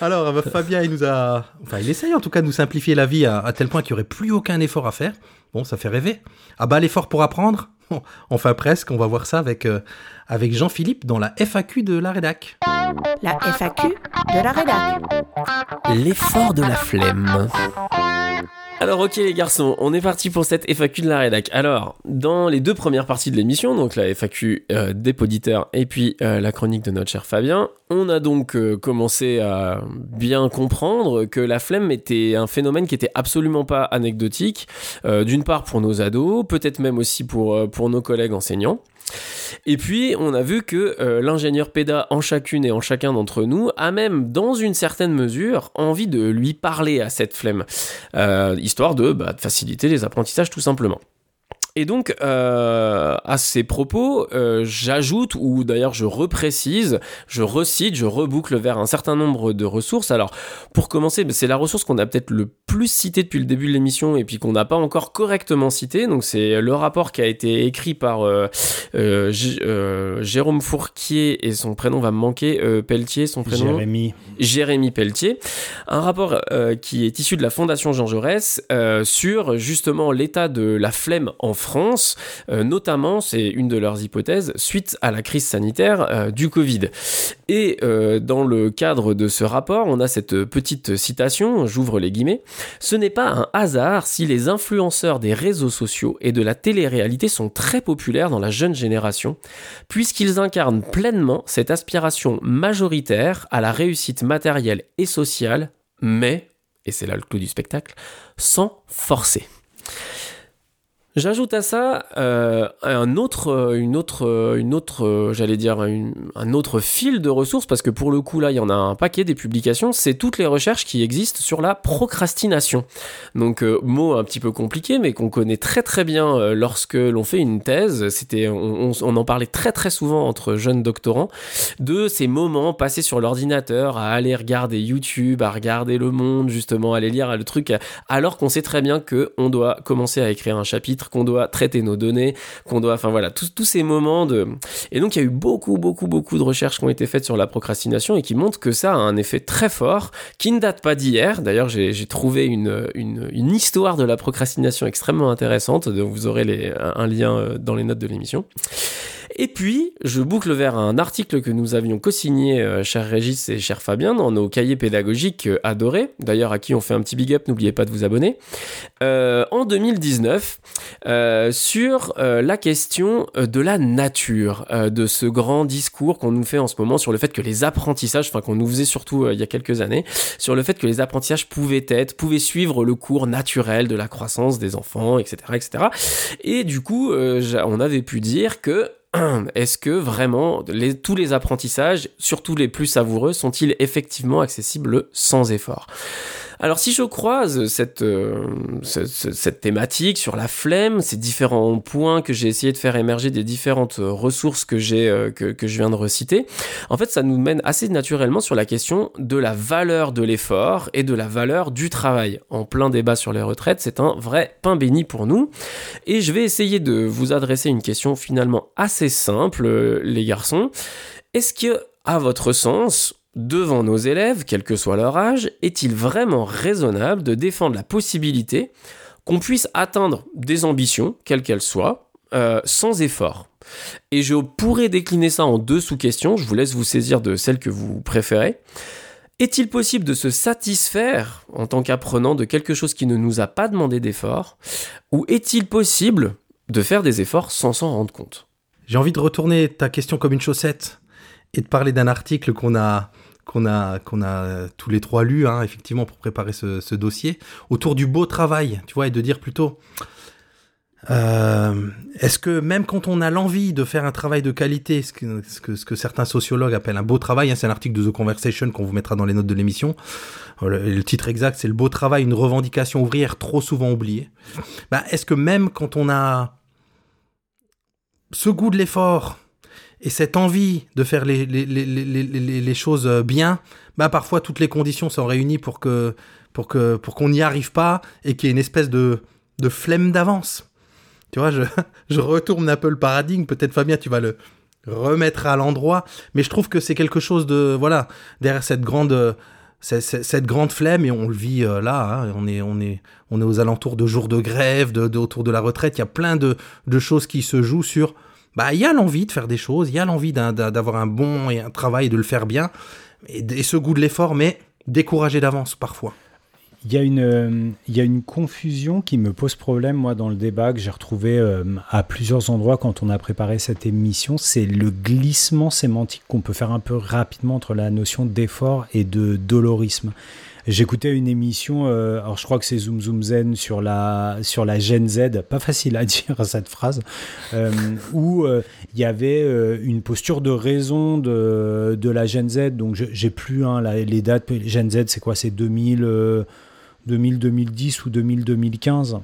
Alors, euh, Fabien, il nous a. Enfin, il essaye en tout cas de nous simplifier la vie à, à tel point qu'il n'y aurait plus aucun effort à faire. Bon, ça fait rêver. Ah bah, l'effort pour apprendre? Enfin, presque, on va voir ça avec, euh, avec Jean-Philippe dans la FAQ de la rédac. La FAQ de la rédac. L'effort de la flemme. Alors ok les garçons, on est parti pour cette FAQ de la rédac. Alors, dans les deux premières parties de l'émission, donc la FAQ euh, des poditeurs et puis euh, la chronique de notre cher Fabien, on a donc euh, commencé à bien comprendre que la flemme était un phénomène qui était absolument pas anecdotique, d'une part pour nos ados, peut-être même aussi pour nos collègues enseignants. Et puis, on a vu que euh, l'ingénieur PEDA en chacune et en chacun d'entre nous a même, dans une certaine mesure, envie de lui parler à cette flemme, euh, histoire bah, de faciliter les apprentissages tout simplement. Et donc, euh, à ces propos, euh, j'ajoute, ou d'ailleurs je reprécise, je recite, je reboucle vers un certain nombre de ressources. Alors, pour commencer, bah, c'est la ressource qu'on a peut-être le plus citée depuis le début de l'émission et puis qu'on n'a pas encore correctement citée. Donc, c'est le rapport qui a été écrit par euh, Jérôme Fourquier et son prénom va me manquer, Pelletier, son prénom Jérémy. Jérémy Pelletier, un rapport qui est issu de la Fondation Jean Jaurès sur justement l'état de la flemme en France, euh, notamment, c'est une de leurs hypothèses, suite à la crise sanitaire euh, du Covid. Et euh, dans le cadre de ce rapport, on a cette petite citation, j'ouvre les guillemets, ce n'est pas un hasard si les influenceurs des réseaux sociaux et de la télé-réalité sont très populaires dans la jeune génération, puisqu'ils incarnent pleinement cette aspiration majoritaire à la réussite matérielle et sociale, mais, et c'est là le clou du spectacle, sans forcer. J'ajoute à ça euh, un autre, euh, une autre, euh, une autre, j'allais dire un autre fil de ressources parce que pour le coup là il y en a un paquet des publications. C'est toutes les recherches qui existent sur la procrastination. Donc mot un petit peu compliqué mais qu'on connaît très très bien lorsque l'on fait une thèse. C'était, on en parlait très très souvent entre jeunes doctorants de ces moments passés sur l'ordinateur à aller regarder YouTube, à regarder Le Monde justement, à aller lire le truc alors qu'on sait très bien que on doit commencer à écrire un chapitre, qu'on doit traiter nos données, qu'on doit, enfin voilà, tous, ces moments de. Et donc il y a eu beaucoup, beaucoup, beaucoup de recherches qui ont été faites sur la procrastination et qui montrent que ça a un effet très fort, qui ne date pas d'hier. D'ailleurs, j'ai trouvé une, une, une histoire de la procrastination extrêmement intéressante. Donc vous aurez les, un un lien euh, dans les notes de l'émission. Et puis, je boucle vers un article que nous avions co-signé, euh, cher Régis et cher Fabien, dans nos cahiers pédagogiques euh, adorés, d'ailleurs à qui on fait un petit big up, n'oubliez pas de vous abonner, euh, en 2019, euh, sur la question de la nature, de ce grand discours qu'on nous fait en ce moment sur le fait que les apprentissages, enfin qu'on nous faisait surtout il y a quelques années, sur le fait que les apprentissages pouvaient être, pouvaient suivre le cours naturel de la croissance des enfants, etc., etc. Et du coup, on avait pu dire que est-ce que vraiment tous les apprentissages, surtout les plus savoureux, sont-ils effectivement accessibles sans effort? Alors si je croise cette, euh, ce- ce- cette thématique sur la flemme, ces différents points que j'ai essayé de faire émerger des différentes euh, ressources euh, que, que je viens de reciter, en fait ça nous mène assez naturellement sur la question de la valeur de l'effort et de la valeur du travail. En plein débat sur les retraites, c'est un vrai pain béni pour nous. Et je vais essayer de vous adresser une question finalement assez simple, euh, les garçons. Est-ce que, à votre sens, devant nos élèves, quel que soit leur âge, est-il vraiment raisonnable de défendre la possibilité qu'on puisse atteindre des ambitions, quelles qu'elles soient, euh, sans effort? Et je pourrais décliner ça en deux sous-questions, je vous laisse vous saisir de celle que vous préférez. Est-il possible de se satisfaire en tant qu'apprenant de quelque chose qui ne nous a pas demandé d'effort? Ou est-il possible de faire des efforts sans s'en rendre compte? J'ai envie de retourner ta question comme une chaussette et de parler d'un article qu'on a qu'on a a tous les trois lu hein, effectivement pour préparer ce, ce dossier autour du beau travail, tu vois, et de dire plutôt Euh, Est-ce que même quand on a l'envie de faire un travail de qualité, ce que, ce que, ce que certains sociologues appellent un beau travail, hein, c'est un article de The Conversation qu'on vous mettra dans les notes de l'émission, euh, le, le titre exact c'est le beau travail, une revendication ouvrière trop souvent oubliée. Bah, Est-ce que même quand on a ce goût de l'effort et cette envie de faire les, les, les, les, choses bien, bah parfois toutes les conditions sont réunies pour que pour que pour qu'on n'y arrive pas et qu'il y ait une espèce de de flemme d'avance. Tu vois, je, je retourne un peu le paradigme. Peut-être Fabien, tu vas le remettre à l'endroit, mais je trouve que c'est quelque chose de voilà derrière cette grande cette, cette grande flemme et on le vit euh, là. Hein, on est on est on est aux alentours de jours de grève, de autour de la retraite. Il y a plein de de choses qui se jouent sur bah il y a l'envie de faire des choses, il y a l'envie d'avoir un bon et un travail, de le faire bien, et, ce goût de l'effort, mais découragé d'avance parfois. Il y, a une, euh, il y a une confusion qui me pose problème, moi, dans le débat que j'ai retrouvé euh, à plusieurs endroits quand on a préparé cette émission. C'est le glissement sémantique qu'on peut faire un peu rapidement entre la notion d'effort et de dolorisme. J'écoutais une émission, euh, alors je crois que c'est Zoom Zoom Zen sur la, sur la Gen Z, pas facile à dire cette phrase, euh, où il euh, y avait une posture de raison de, de la Gen Z, donc j'ai plus hein, les dates, Gen Z c'est quoi, c'est 2000, 2000, 2010 ou 2000, 2015,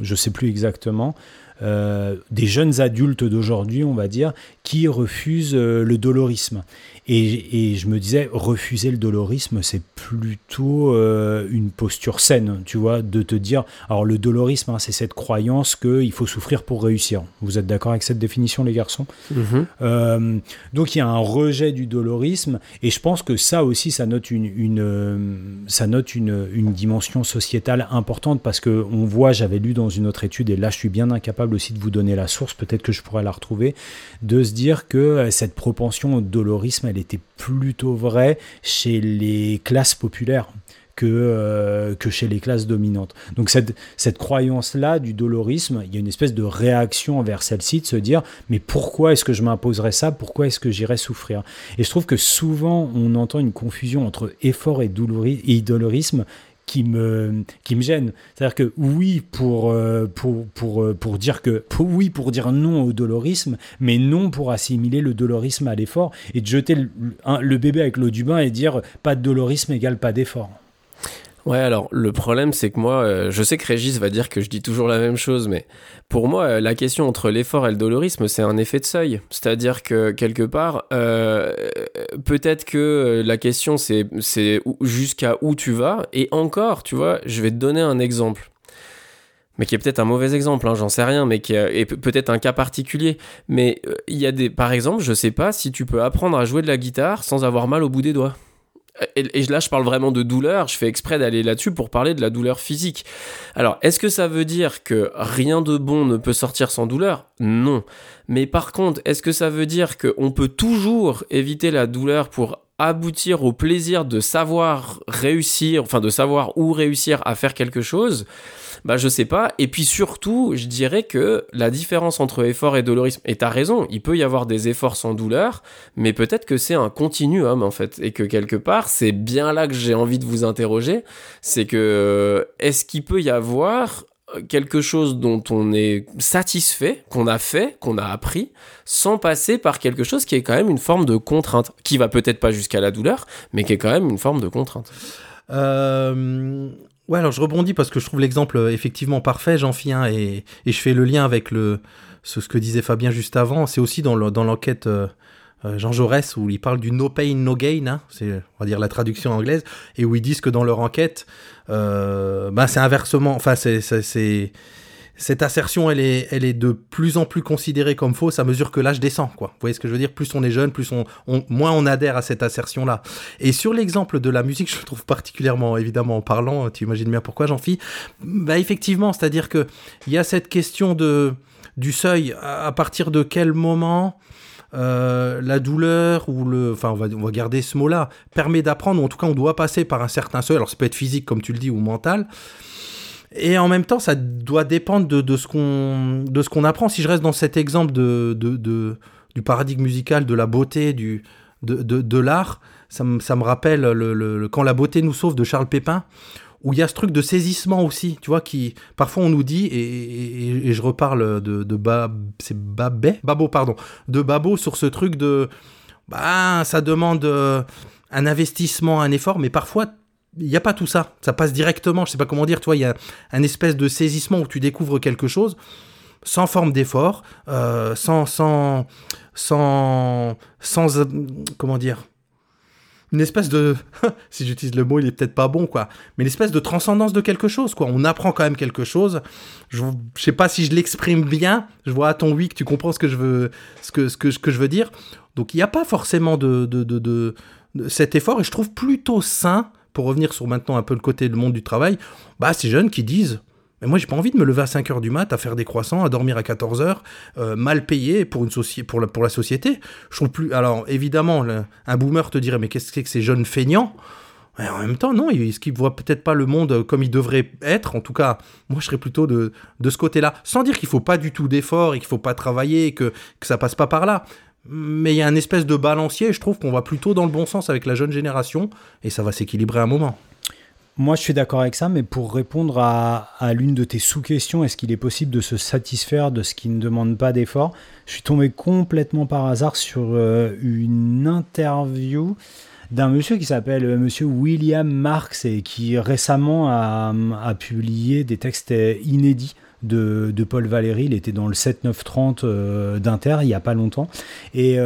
je sais plus exactement. Des jeunes adultes d'aujourd'hui, on va dire, qui refusent euh, le dolorisme. Et, et, je me disais, refuser le dolorisme, c'est plutôt euh, une posture saine, tu vois, de te dire. Alors, le dolorisme, hein, c'est cette croyance qu'il faut souffrir pour réussir. Vous êtes d'accord avec cette définition, les garçons? Mhm. euh, Donc, il y a un rejet du dolorisme, et je pense que ça aussi, ça note une, une ça note une, une dimension sociétale importante parce que on voit, j'avais lu dans une autre étude, et là, je suis bien incapable aussi de vous donner la source, peut-être que je pourrais la retrouver, de se dire que euh, cette propension au dolorisme, elle était plutôt vraie chez les classes populaires que, euh, que chez les classes dominantes. Donc cette, cette croyance-là du dolorisme, il y a une espèce de réaction envers celle-ci, de se dire mais pourquoi est-ce que je m'imposerais ça? Pourquoi est-ce que j'irais souffrir? Et je trouve que souvent on entend une confusion entre effort et, et dolorisme qui me, qui me gêne. C'est-à-dire que oui pour, euh, pour, pour, euh, pour dire que oui pour dire non au dolorisme, mais non pour assimiler le dolorisme à l'effort et de jeter le, le bébé avec l'eau du bain et dire pas de dolorisme égale pas d'effort. Ouais, alors le problème, c'est que moi, euh, je sais que Régis va dire que je dis toujours la même chose, mais pour moi, euh, la question entre l'effort et le dolorisme, c'est un effet de seuil. C'est-à-dire que quelque part, euh, peut-être que la question, c'est jusqu'à où tu vas. Et encore, tu vois, je vais te donner un exemple. Mais qui est peut-être un mauvais exemple, hein, j'en sais rien, mais qui est, est pe- peut-être un cas particulier. Mais il y a des, par exemple, je sais pas si tu peux apprendre à jouer de la guitare sans avoir mal au bout des doigts. Et, là, je parle vraiment de douleur. Je fais exprès d'aller là-dessus pour parler de la douleur physique. Alors, est-ce que ça veut dire que rien de bon ne peut sortir sans douleur? Non. Mais par contre, est-ce que ça veut dire qu'on peut toujours éviter la douleur pour aboutir au plaisir de savoir réussir, enfin de savoir où réussir à faire quelque chose bah je sais pas. Et puis surtout, je dirais que la différence entre effort et dolorisme, et t'as raison, il peut y avoir des efforts sans douleur, mais peut-être que c'est un continuum en fait, et que quelque part, c'est bien là que j'ai envie de vous interroger, c'est que euh, est-ce qu'il peut y avoir quelque chose dont on est satisfait, qu'on a fait, qu'on a appris, sans passer par quelque chose qui est quand même une forme de contrainte, qui va peut-être pas jusqu'à la douleur, mais qui est quand même une forme de contrainte. Euh, ouais, alors je rebondis parce que je trouve l'exemple euh, effectivement parfait, j'en fis un, et, et je fais le lien avec le, ce, que disait Fabien juste avant. C'est aussi dans le- dans l'enquête euh, Jean Jaurès où il parle du no pain, no gain, hein, c'est on va dire la traduction anglaise, et où ils disent que dans leur enquête, euh, ben c'est inversement, enfin c'est c'est- cette assertion, elle est, elle est de plus en plus considérée comme fausse à mesure que l'âge descend, quoi. Vous voyez ce que je veux dire? Plus on est jeune, plus on, moins on adhère à cette assertion-là. Et sur l'exemple de la musique, je le trouve particulièrement, évidemment, parlant. Tu imagines bien pourquoi, j'en phi Bah effectivement, c'est-à-dire que il y a cette question de du seuil. À partir de quel moment euh, la douleur ou le, enfin on va, garder ce mot-là, permet d'apprendre, en tout cas on doit passer par un certain seuil, alors ça peut être physique comme tu le dis ou mental, et en même temps, ça doit dépendre de, ce qu'on de ce qu'on apprend. Si je reste dans cet exemple de, de, du paradigme musical, de la beauté, du, de, de, l'art, ça me, ça me rappelle le, le- le- Quand la beauté nous sauve de Charles Pépin, où il y a ce truc de saisissement aussi, tu vois, qui parfois on nous dit, et, je reparle de, de c'est Babet, Babo, pardon, de Babo sur ce truc de, bah, ça demande euh, un investissement, un effort, mais parfois il n'y a pas tout ça, ça passe directement, je sais pas comment dire, tu vois, il y a un espèce de saisissement où tu découvres quelque chose sans forme d'effort, euh, sans, sans, sans, sans, euh, comment dire, une espèce de, si j'utilise le mot, il est peut-être pas bon, quoi, mais une espèce de transcendance de quelque chose, quoi. On apprend quand même quelque chose. Je, je sais pas si je l'exprime bien. Je vois à ton oui que tu comprends ce que je veux, ce que, ce que, que je veux dire. Donc il n'y a pas forcément de, de, de, de- de cet effort, et je trouve plutôt sain, pour revenir sur maintenant un peu le côté du monde du travail, bah ces jeunes qui disent. Mais moi, j'ai pas envie de me lever à 5 heures du mat, à faire des croissants, à dormir à 14 heures, euh, mal payé pour, une pour, la, société. Je trouve plus. Alors, évidemment, le- un boomer te dirait, mais qu'est-ce que c'est que ces jeunes feignants? En même temps, non, est-ce qu'ils voient peut-être pas le monde comme il devrait être En tout cas, moi, je serais plutôt de, de ce côté-là. Sans dire qu'il faut pas du tout d'effort et qu'il faut pas travailler, que, que ça passe pas par là. Mais il y a un espèce de balancier, je trouve qu'on va plutôt dans le bon sens avec la jeune génération, et ça va s'équilibrer à un moment. Moi, je suis d'accord avec ça, mais pour répondre à, l'une de tes sous-questions, est-ce qu'il est possible de se satisfaire de ce qui ne demande pas d'effort? Je suis tombé complètement par hasard sur euh, une interview d'un monsieur qui s'appelle euh, monsieur William Marx et qui récemment a, publié des textes euh, inédits de, Paul Valéry. Il était dans le 7-9-30 euh, d'Inter il n'y a pas longtemps. Et.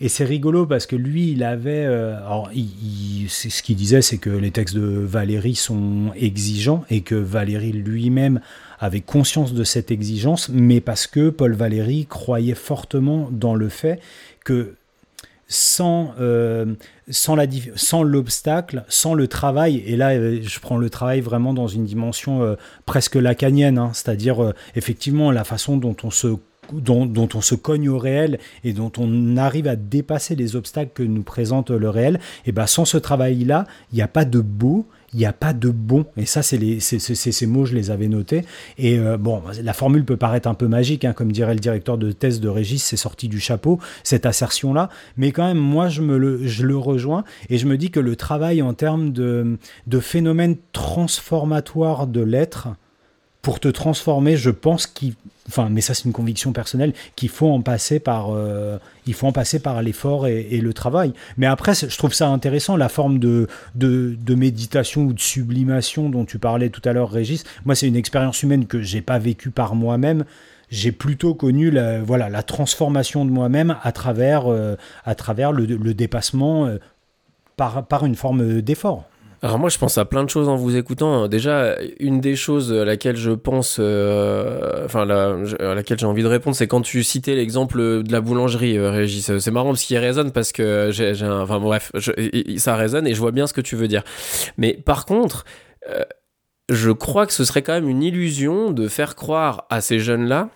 Et c'est rigolo parce que lui, il avait. euh, alors, ce qu'il disait, c'est que les textes de Valéry sont exigeants et que Valéry lui-même avait conscience de cette exigence, mais parce que Paul Valéry croyait fortement dans le fait que sans, euh, sans, l'obstacle, sans le travail, et là euh, je prends le travail vraiment dans une dimension euh, presque lacanienne, hein, c'est-à-dire effectivement la façon dont on se dont, on se cogne au réel et dont on arrive à dépasser les obstacles que nous présente le réel, et ben sans ce travail-là, il n'y a pas de beau, il n'y a pas de bon. Et ça, c'est- ces mots, je les avais notés. Et euh, bon, la formule peut paraître un peu magique, hein, comme dirait le directeur de thèse de Régis, c'est sorti du chapeau, cette assertion-là. Mais quand même, moi, je, me le, je le rejoins et je me dis que le travail en termes de, de phénomène transformatoire de l'être, pour te transformer, je pense qu'il, mais ça c'est une conviction personnelle, qu'il faut en passer par, euh, il faut en passer par l'effort et, le travail. Mais après, je trouve ça intéressant la forme de, de, méditation ou de sublimation dont tu parlais tout à l'heure, Régis. Moi, c'est une expérience humaine que j'ai pas vécue par moi-même. J'ai plutôt connu la, voilà, la transformation de moi-même à travers, euh, à travers le, le dépassement euh, par, par une forme d'effort. Alors moi je pense à plein de choses en vous écoutant. Déjà une des choses à laquelle je pense, euh, enfin à laquelle j'ai envie de répondre, c'est quand tu citais l'exemple de la boulangerie, euh, Régis. C'est marrant parce qu'il résonne parce que enfin bref, ça résonne et je vois bien ce que tu veux dire. Mais par contre, euh, je crois que ce serait quand même une illusion de faire croire à ces jeunes-là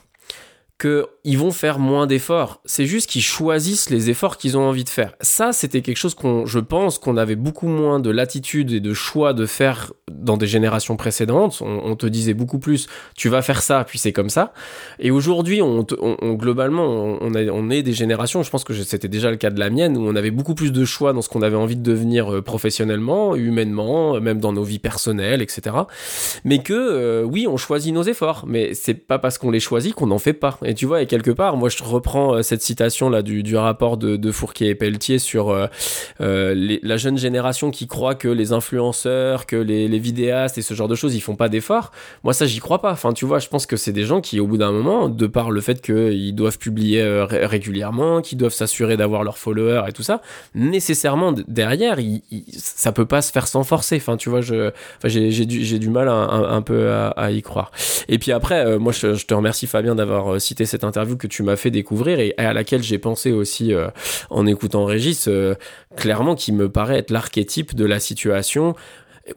qu'ils vont faire moins d'efforts. C'est juste qu'ils choisissent les efforts qu'ils ont envie de faire. Ça, c'était quelque chose qu'on, je pense, qu'on avait beaucoup moins de latitude et de choix de faire dans des générations précédentes. On, te disait beaucoup plus, tu vas faire ça, puis c'est comme ça. Et aujourd'hui, on, globalement, on, a- on est des générations, je pense que c'était déjà le cas de la mienne, où on avait beaucoup plus de choix dans ce qu'on avait envie de devenir euh, professionnellement, humainement, euh, même dans nos vies personnelles, etc. Mais que, euh, oui, on choisit nos efforts, mais c'est pas parce qu'on les choisit qu'on n'en fait pas. Et tu vois, et quelque part, moi je reprends euh, cette citation là du, rapport de, de Fourquier et Pelletier sur euh, euh, la jeune génération qui croit que les influenceurs, que les, vidéastes et ce genre de choses, ils font pas d'efforts. Moi ça j'y crois pas. Enfin tu vois, je pense que c'est des gens qui au bout d'un moment, de par le fait qu'ils doivent publier ré- régulièrement, qu'ils doivent s'assurer d'avoir leurs followers et tout ça, nécessairement derrière, ça peut pas se faire sans forcer. Enfin tu vois, je, enfin, j'ai du, du mal un, peu à, y croire. Et puis après, moi je, te remercie Fabien d'avoir cité cette interview que tu m'as fait découvrir et à laquelle j'ai pensé aussi euh, en écoutant Régis, euh, clairement qui me paraît être l'archétype de la situation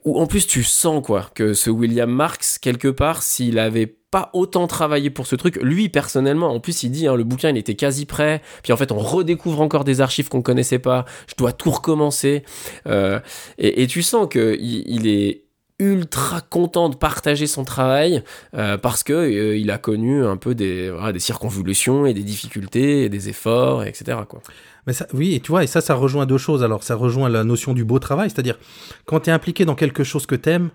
où en plus tu sens quoi que ce William Marx quelque part s'il avait pas autant travaillé pour ce truc, lui personnellement, en plus il dit hein, le bouquin il était quasi prêt, puis en fait on redécouvre encore des archives qu'on connaissait pas, je dois tout recommencer, Euh, et, tu sens que il, il est ultra content de partager son travail euh, parce que euh, il a connu un peu des, des circonvolutions et des difficultés et des efforts, etc. Mais ça, oui, et tu vois, et ça, ça rejoint deux choses. Alors, ça rejoint la notion du beau travail, c'est-à-dire quand tu es impliqué dans quelque chose que t'aimes,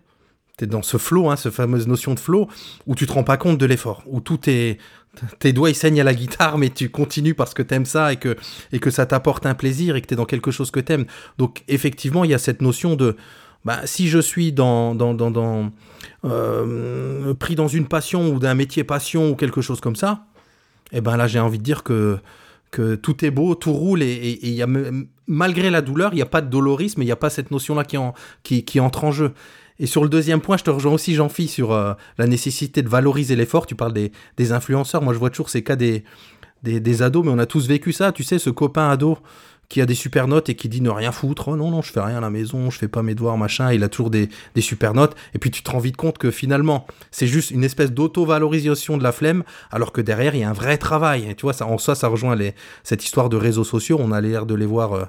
tu es dans ce flow, hein, cette fameuse notion de flow, où tu te rends pas compte de l'effort, où tout est. Tes doigts ils saignent à la guitare, mais tu continues parce que t'aimes ça et que, et que ça t'apporte un plaisir et que tu es dans quelque chose que t'aimes. Donc, effectivement, il y a cette notion de. Bah, si je suis euh, pris dans une passion ou d'un métier passion ou quelque chose comme ça, eh ben là j'ai envie de dire que tout est beau, tout roule, et, et, et malgré la douleur, il n'y a pas de dolorisme, il n'y a pas cette notion-là qui, en, qui, qui, entre en jeu. Et sur le deuxième point, je te rejoins aussi, Jean-Phi, sur euh, la nécessité de valoriser l'effort. Tu parles des, influenceurs. Moi, je vois toujours ces cas des, ados, mais on a tous vécu ça. Tu sais, ce copain ado qui a des super notes et qui dit ne rien foutre. Oh non, non, je fais rien à la maison, je fais pas mes devoirs, machin. Il a toujours des, des super notes. Et puis tu te rends vite compte que finalement, c'est juste une espèce d'auto-valorisation de la flemme, alors que derrière, il y a un vrai travail. Et tu vois, ça, en soi, ça rejoint les, cette histoire de réseaux sociaux. On a l'air de les voir. Euh,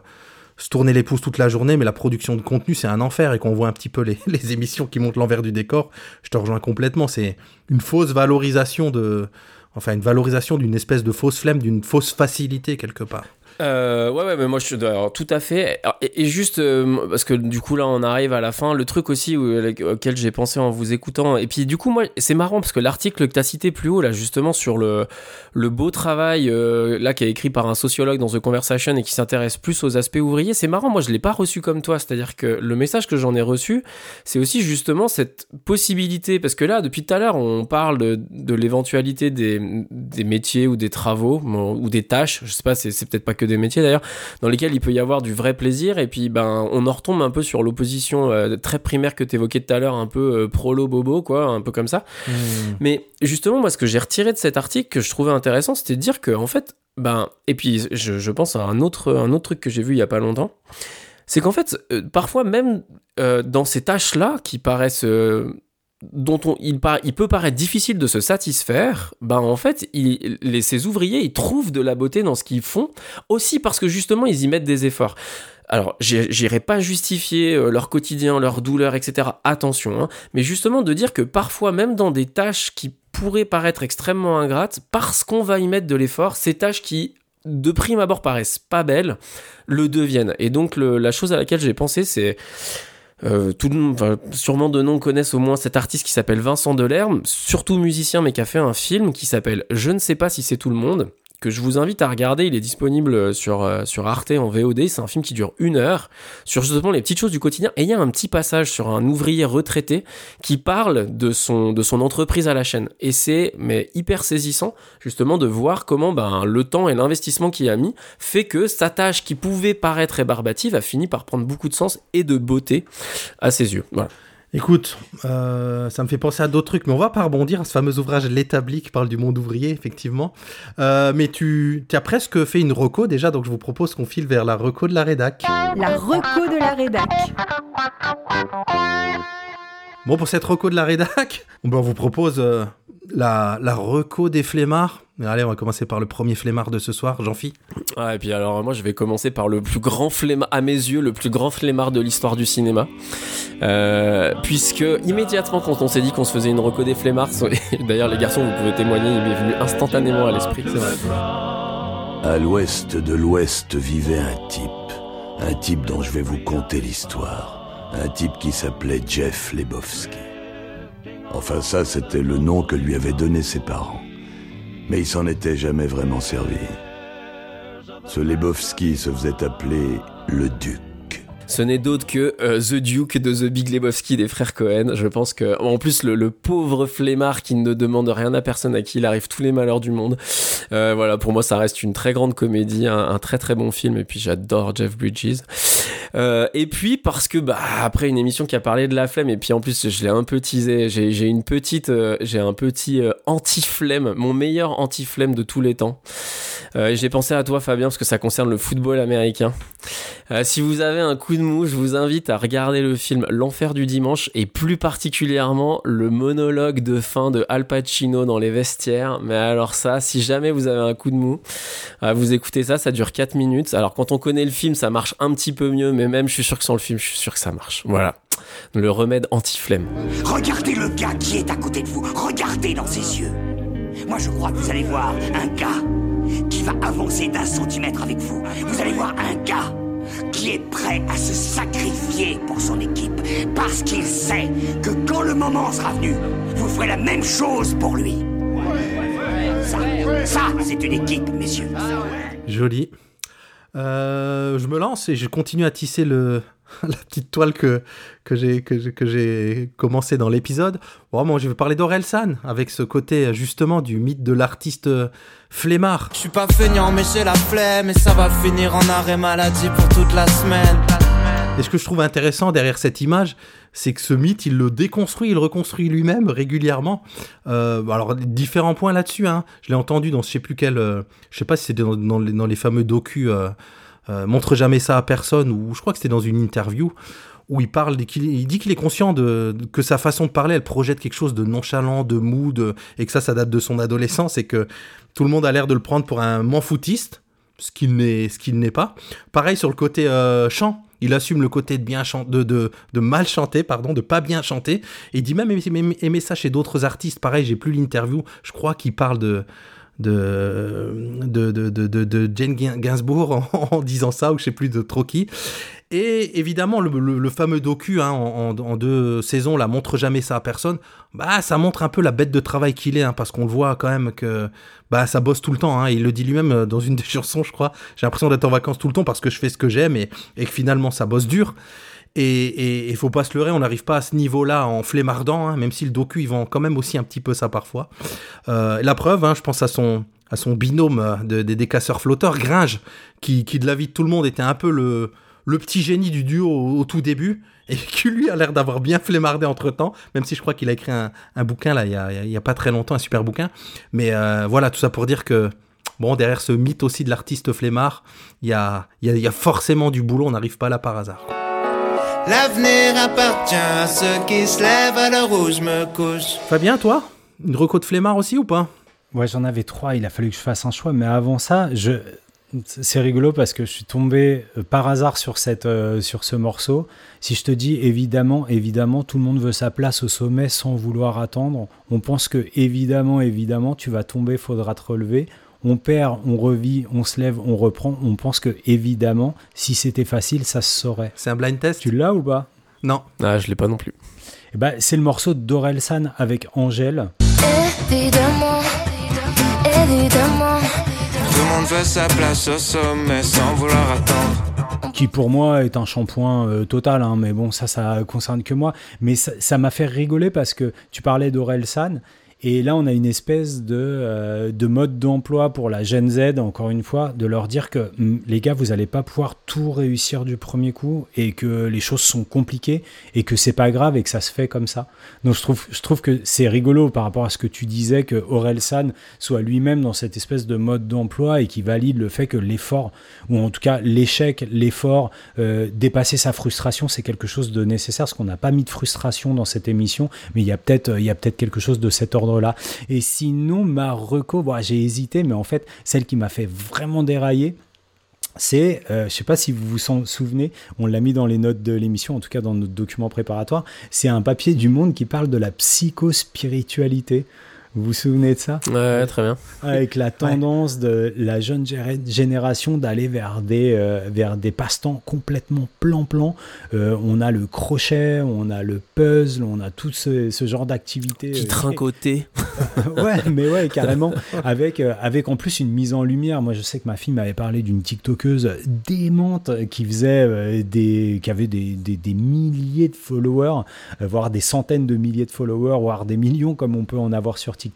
se tourner les pouces toute la journée, mais la production de contenu, c'est un enfer, et qu'on voit un petit peu les, les émissions qui montent l'envers du décor, je te rejoins complètement, c'est une fausse valorisation de... Enfin, une valorisation d'une espèce de fausse flemme, d'une fausse facilité quelque part. Euh, ouais, ouais, mais moi je suis alors, tout à fait. Et, juste euh, parce que du coup là on arrive à la fin, le truc aussi où, auquel j'ai pensé en vous écoutant. Et puis du coup, moi c'est marrant parce que l'article que tu as cité plus haut là, justement sur le, beau travail euh, là qui est écrit par un sociologue dans The Conversation et qui s'intéresse plus aux aspects ouvriers, c'est marrant. Moi je l'ai pas reçu comme toi, c'est-à-dire que le message que j'en ai reçu, c'est aussi justement cette possibilité parce que là depuis tout à l'heure on parle de, de l'éventualité des, des métiers ou des travaux ou des tâches, je sais pas, c'est peut-être pas que des métiers d'ailleurs, dans lesquels il peut y avoir du vrai plaisir. Et puis, ben, on en retombe un peu sur l'opposition euh, très primaire que tu évoquais tout à l'heure, un peu euh, prolo-bobo, quoi, un peu comme ça. Mmh. Mais justement, moi, ce que j'ai retiré de cet article que je trouvais intéressant, c'était de dire que, en fait, ben, et puis je, je, pense à un autre, un autre truc que j'ai vu il y a pas longtemps. C'est qu'en fait, euh, parfois même euh, dans ces tâches-là qui paraissent dont on, il, par, il, peut paraître difficile de se satisfaire, ben en fait, il, les, ces ouvriers, ils trouvent de la beauté dans ce qu'ils font, aussi parce que justement, ils y mettent des efforts. Alors, j'irai pas justifier euh, leur quotidien, leur douleur, etc. Attention, hein, mais justement de dire que parfois, même dans des tâches qui pourraient paraître extrêmement ingrates, parce qu'on va y mettre de l'effort, ces tâches qui de prime abord paraissent pas belles, le deviennent. Et donc, la chose à laquelle j'ai pensé, c'est euh, tout le monde, sûrement de nom connaissent au moins cet artiste qui s'appelle Vincent Delerme, surtout musicien mais qui a fait un film qui s'appelle Je ne sais pas si c'est tout le monde que je vous invite à regarder. Il est disponible sur, euh, sur Arte en VOD. C'est un film qui dure une heure sur justement les petites choses du quotidien. Et il y a un petit passage sur un ouvrier retraité qui parle de son, de son entreprise à la chaîne. Et c'est mais hyper saisissant justement de voir comment ben, le temps et l'investissement qu'il a mis fait que sa tâche qui pouvait paraître rébarbative a fini par prendre beaucoup de sens et de beauté à ses yeux. Voilà. Écoute, euh, ça me fait penser à d'autres trucs, mais on va pas rebondir à ce fameux ouvrage L'établi qui parle du monde ouvrier, effectivement. Euh, mais tu, as presque fait une reco déjà, donc je vous propose qu'on file vers la reco de la rédac. La reco de la rédac. Bon, pour cette reco de la rédac, on vous propose euh, la, la reco des flemmards. Allez, on va commencer par le premier flemmard de ce soir, Jean-Phi. Ouais, et puis alors moi je vais commencer par le plus grand flemmard, à mes yeux, le plus grand flemmard de l'histoire du cinéma. Euh, puisque immédiatement quand on s'est dit qu'on se faisait une reco des flemmards, d'ailleurs les garçons vous pouvez témoigner, il m'est venu instantanément à l'esprit. C'est vrai. À l'ouest de l'ouest vivait un type, un type dont je vais vous conter l'histoire, un type qui s'appelait Jeff Lebowski. Enfin ça c'était le nom que lui avaient donné ses parents. Mais il s'en était jamais vraiment servi. Ce Lebowski se faisait appeler le Duc. Ce n'est d'autre que euh, The Duke de The Big Lebowski des frères Cohen. Je pense que, en plus, le, le, pauvre flemmard qui ne demande rien à personne, à qui il arrive tous les malheurs du monde. Euh, voilà, pour moi, ça reste une très grande comédie, un, très très bon film. Et puis, j'adore Jeff Bridges. Euh, et puis, parce que, bah, après une émission qui a parlé de la flemme, et puis en plus, je l'ai un peu teasé, j'ai une petite, j'ai un petit anti-flemme, mon meilleur anti-flemme de tous les temps. J'ai pensé à toi, Fabien, parce que ça concerne le football américain. Si vous avez un coup mou, je vous invite à regarder le film L'Enfer du dimanche et plus particulièrement le monologue de fin de Al Pacino dans les vestiaires. Mais alors ça, si jamais vous avez un coup de mou, euh, vous écoutez ça, ça dure 4 minutes. Alors quand on connaît le film, ça marche un petit peu mieux, mais même je suis sûr que sans le film, je suis sûr que ça marche. Voilà. Le remède anti-flemme. Regardez le gars qui est à côté de vous. Regardez dans ses yeux. Moi, je crois que vous allez voir un gars qui va avancer d'un centimètre avec vous. Vous allez voir un gars qui est prêt à se sacrifier pour son équipe parce qu'il sait que quand le moment sera venu, vous ferez la même chose pour lui. Ça, c'est une équipe, messieurs. Joli. Euh, je me lance et je continue à tisser le, la petite toile que, que j'ai que, commencé dans l'épisode. Bon, moi, je vais parler d'Orelsan avec ce côté justement du mythe de l'artiste euh, flemmard. Je suis pas feignant mais j'ai la flemme et ça va finir en arrêt maladie pour toute la semaine. Et ce que je trouve intéressant derrière cette image, c'est que ce mythe, il le déconstruit, il le reconstruit lui-même régulièrement. Euh, alors, différents points là-dessus. Hein. Je l'ai entendu dans je sais plus quel. euh, je sais pas si c'était dans, dans les, dans les fameux docus euh, euh, Montre jamais ça à personne, ou je crois que c'était dans une interview où il parle, il dit qu'il est conscient de, que sa façon de parler, elle projette quelque chose de nonchalant, de mou, de- et que ça, ça date de son adolescence, et que tout le monde a l'air de le prendre pour un manfoutiste, ce qu'il n'est, ce qu'il n'est pas. Pareil sur le côté euh, chant, il assume le côté de bien de, de mal chanter, pardon, de pas bien chanter, et il dit même aimer, aimer ça chez d'autres artistes. Pareil, j'ai plus l'interview, je crois qu'il parle de de, de, de, de, de- Jane Gain- Gainsbourg en, disant ça, ou je sais plus de trop qui. Et évidemment, le, fameux docu hein, en, en- en deux saisons, la montre jamais ça à personne, bah ça montre un peu la bête de travail qu'il est, hein, parce qu'on le voit quand même que bah ça bosse tout le temps. Hein, il le dit lui-même euh, dans une des chansons, je crois. J'ai l'impression d'être en vacances tout le temps parce que je fais ce que j'aime et, et que finalement ça bosse dur. Et il faut pas se leurrer, on n'arrive pas à ce niveau-là en flémardant, hein, même si le docu, il vend quand même aussi un petit peu ça parfois. Euh, la preuve, hein, je pense à son, à son binôme euh, de- des décasseurs flotteurs, Gringe, qui, de l'avis de tout le monde était un peu le, petit génie du duo au, tout début, et qui lui a l'air d'avoir bien flémardé entre-temps, même si je crois qu'il a écrit un, bouquin, là, il y, a, a pas très longtemps, un super bouquin. Mais euh, voilà, tout ça pour dire que, bon, derrière ce mythe aussi de l'artiste flemmard, il y a, y, a, y a forcément du boulot, on n'arrive pas là par hasard. L'avenir appartient à ceux qui se lèvent à l'heure où je me couche. Fabien, toi Une reco de flemmard aussi ou pas? Ouais, j'en avais trois. Il a fallu que je fasse un choix. Mais avant ça, je... c'est rigolo parce que je suis tombé euh, par hasard sur, cette, euh, sur ce morceau. Si je te dis évidemment, évidemment, tout le monde veut sa place au sommet sans vouloir attendre. On pense que évidemment, évidemment, tu vas tomber, faudra te relever. On perd, on revit, on se lève, on reprend. On pense que évidemment, si c'était facile, ça se saurait. C'est un blind test Tu l'as ou pas? Non. Ah, je l'ai pas non plus. Eh ben, c'est le morceau d'Orelsan avec Angèle. Évidemment, évidemment. Tout le monde veut sa place au sommet sans vouloir attendre. qui pour moi est un shampoing euh, total, hein, mais bon, ça, ça concerne que moi. Mais ça ça m'a fait rigoler parce que tu parlais d'Aurel San, et là, on a une espèce de, euh, de mode d'emploi pour la Gen Z, encore une fois, de leur dire que hum, les gars, vous n'allez pas pouvoir tout réussir du premier coup, et que les choses sont compliquées, et que c'est pas grave, et que ça se fait comme ça. Donc je trouve, que c'est rigolo par rapport à ce que tu disais, que Aurel San soit lui-même dans cette espèce de mode d'emploi, et qui valide le fait que l'effort, ou en tout cas l'échec, l'effort, euh, dépasser sa frustration, c'est quelque chose de nécessaire, parce qu'on n'a pas mis de frustration dans cette émission, mais il y a peut-être quelque chose de cet ordre-là. Et sinon, ma reco, j'ai hésité, mais en fait, celle qui m'a fait vraiment dérailler, c'est, euh, je sais pas si vous vous en souvenez, on l'a mis dans les notes de l'émission, en tout cas dans notre document préparatoire, c'est un papier du Monde qui parle de la psychospiritualité. Vous vous souvenez de ça Ouais, très bien. Avec la tendance de la jeune gé- génération d'aller vers des, euh, vers des passe-temps complètement plan-plan. Euh, on a le crochet, on a le puzzle, on a tout ce, ce genre d'activités. Qui euh, trincotait. ouais, mais ouais, carrément. Avec, euh, avec en plus une mise en lumière. Moi, je sais que ma fille m'avait parlé d'une TikTokeuse démente qui faisait euh, des, qui avait des, des, des milliers de followers, euh, voire des centaines de milliers de followers, voire des millions comme on peut en avoir sur TikTok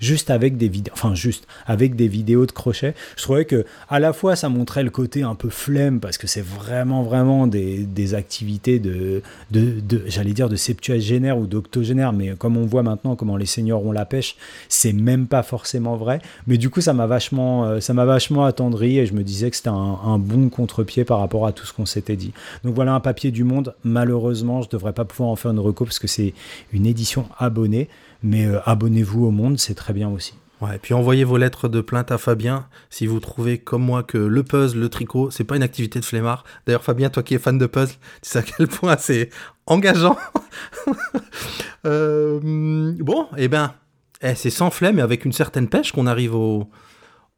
Juste avec des vidéos, enfin juste avec des vidéos de crochet. Je trouvais que à la fois ça montrait le côté un peu flemme parce que c'est vraiment vraiment des, activités de, j'allais dire de septuagénaire ou d'octogénaire, mais comme on voit maintenant comment les seniors ont la pêche, c'est même pas forcément vrai. Mais du coup ça m'a vachement, euh, ça attendri et je me disais que c'était un, bon contre-pied par rapport à tout ce qu'on s'était dit. Donc voilà un papier du monde. Malheureusement, je devrais pas pouvoir en faire une reco parce que c'est une édition abonnée. Mais euh, abonnez-vous au monde, c'est très bien aussi. Ouais, et puis envoyez vos lettres de plainte à Fabien si vous trouvez comme moi que le puzzle, le tricot, c'est pas une activité de flemmard. D'ailleurs, Fabien, toi qui es fan de puzzle, tu sais à quel point c'est engageant. Euh, bon, eh ben, eh, c'est sans flemme et avec une certaine pêche qu'on arrive au,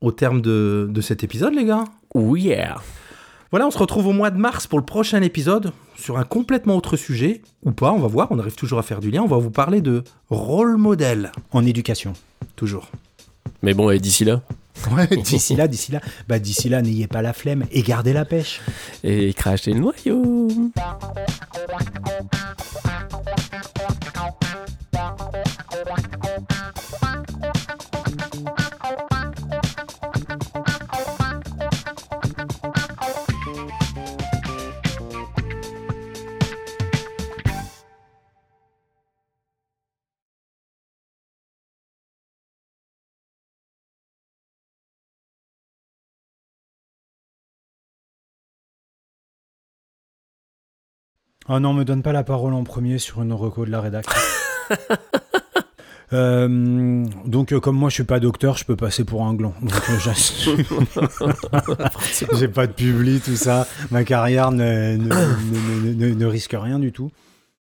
au terme de, de cet épisode, les gars. Oh yeah Voilà, on se retrouve au mois de mars pour le prochain épisode sur un complètement autre sujet, ou pas, on va voir, on arrive toujours à faire du lien. On va vous parler de rôle modèle. En éducation. Toujours. Mais bon, et d'ici là Ouais, d'ici là, d'ici là, bah d'ici là, n'ayez pas la flemme et gardez la pêche. Et crachez le noyau Oh non, me donne pas la parole en premier sur une reco de la rédac. Euh, donc euh, comme moi je suis pas docteur, je peux passer pour un gland. Donc euh, j'assume. J'ai pas de public, tout ça. Ma carrière ne, ne, ne- ne- ne- ne risque rien du tout.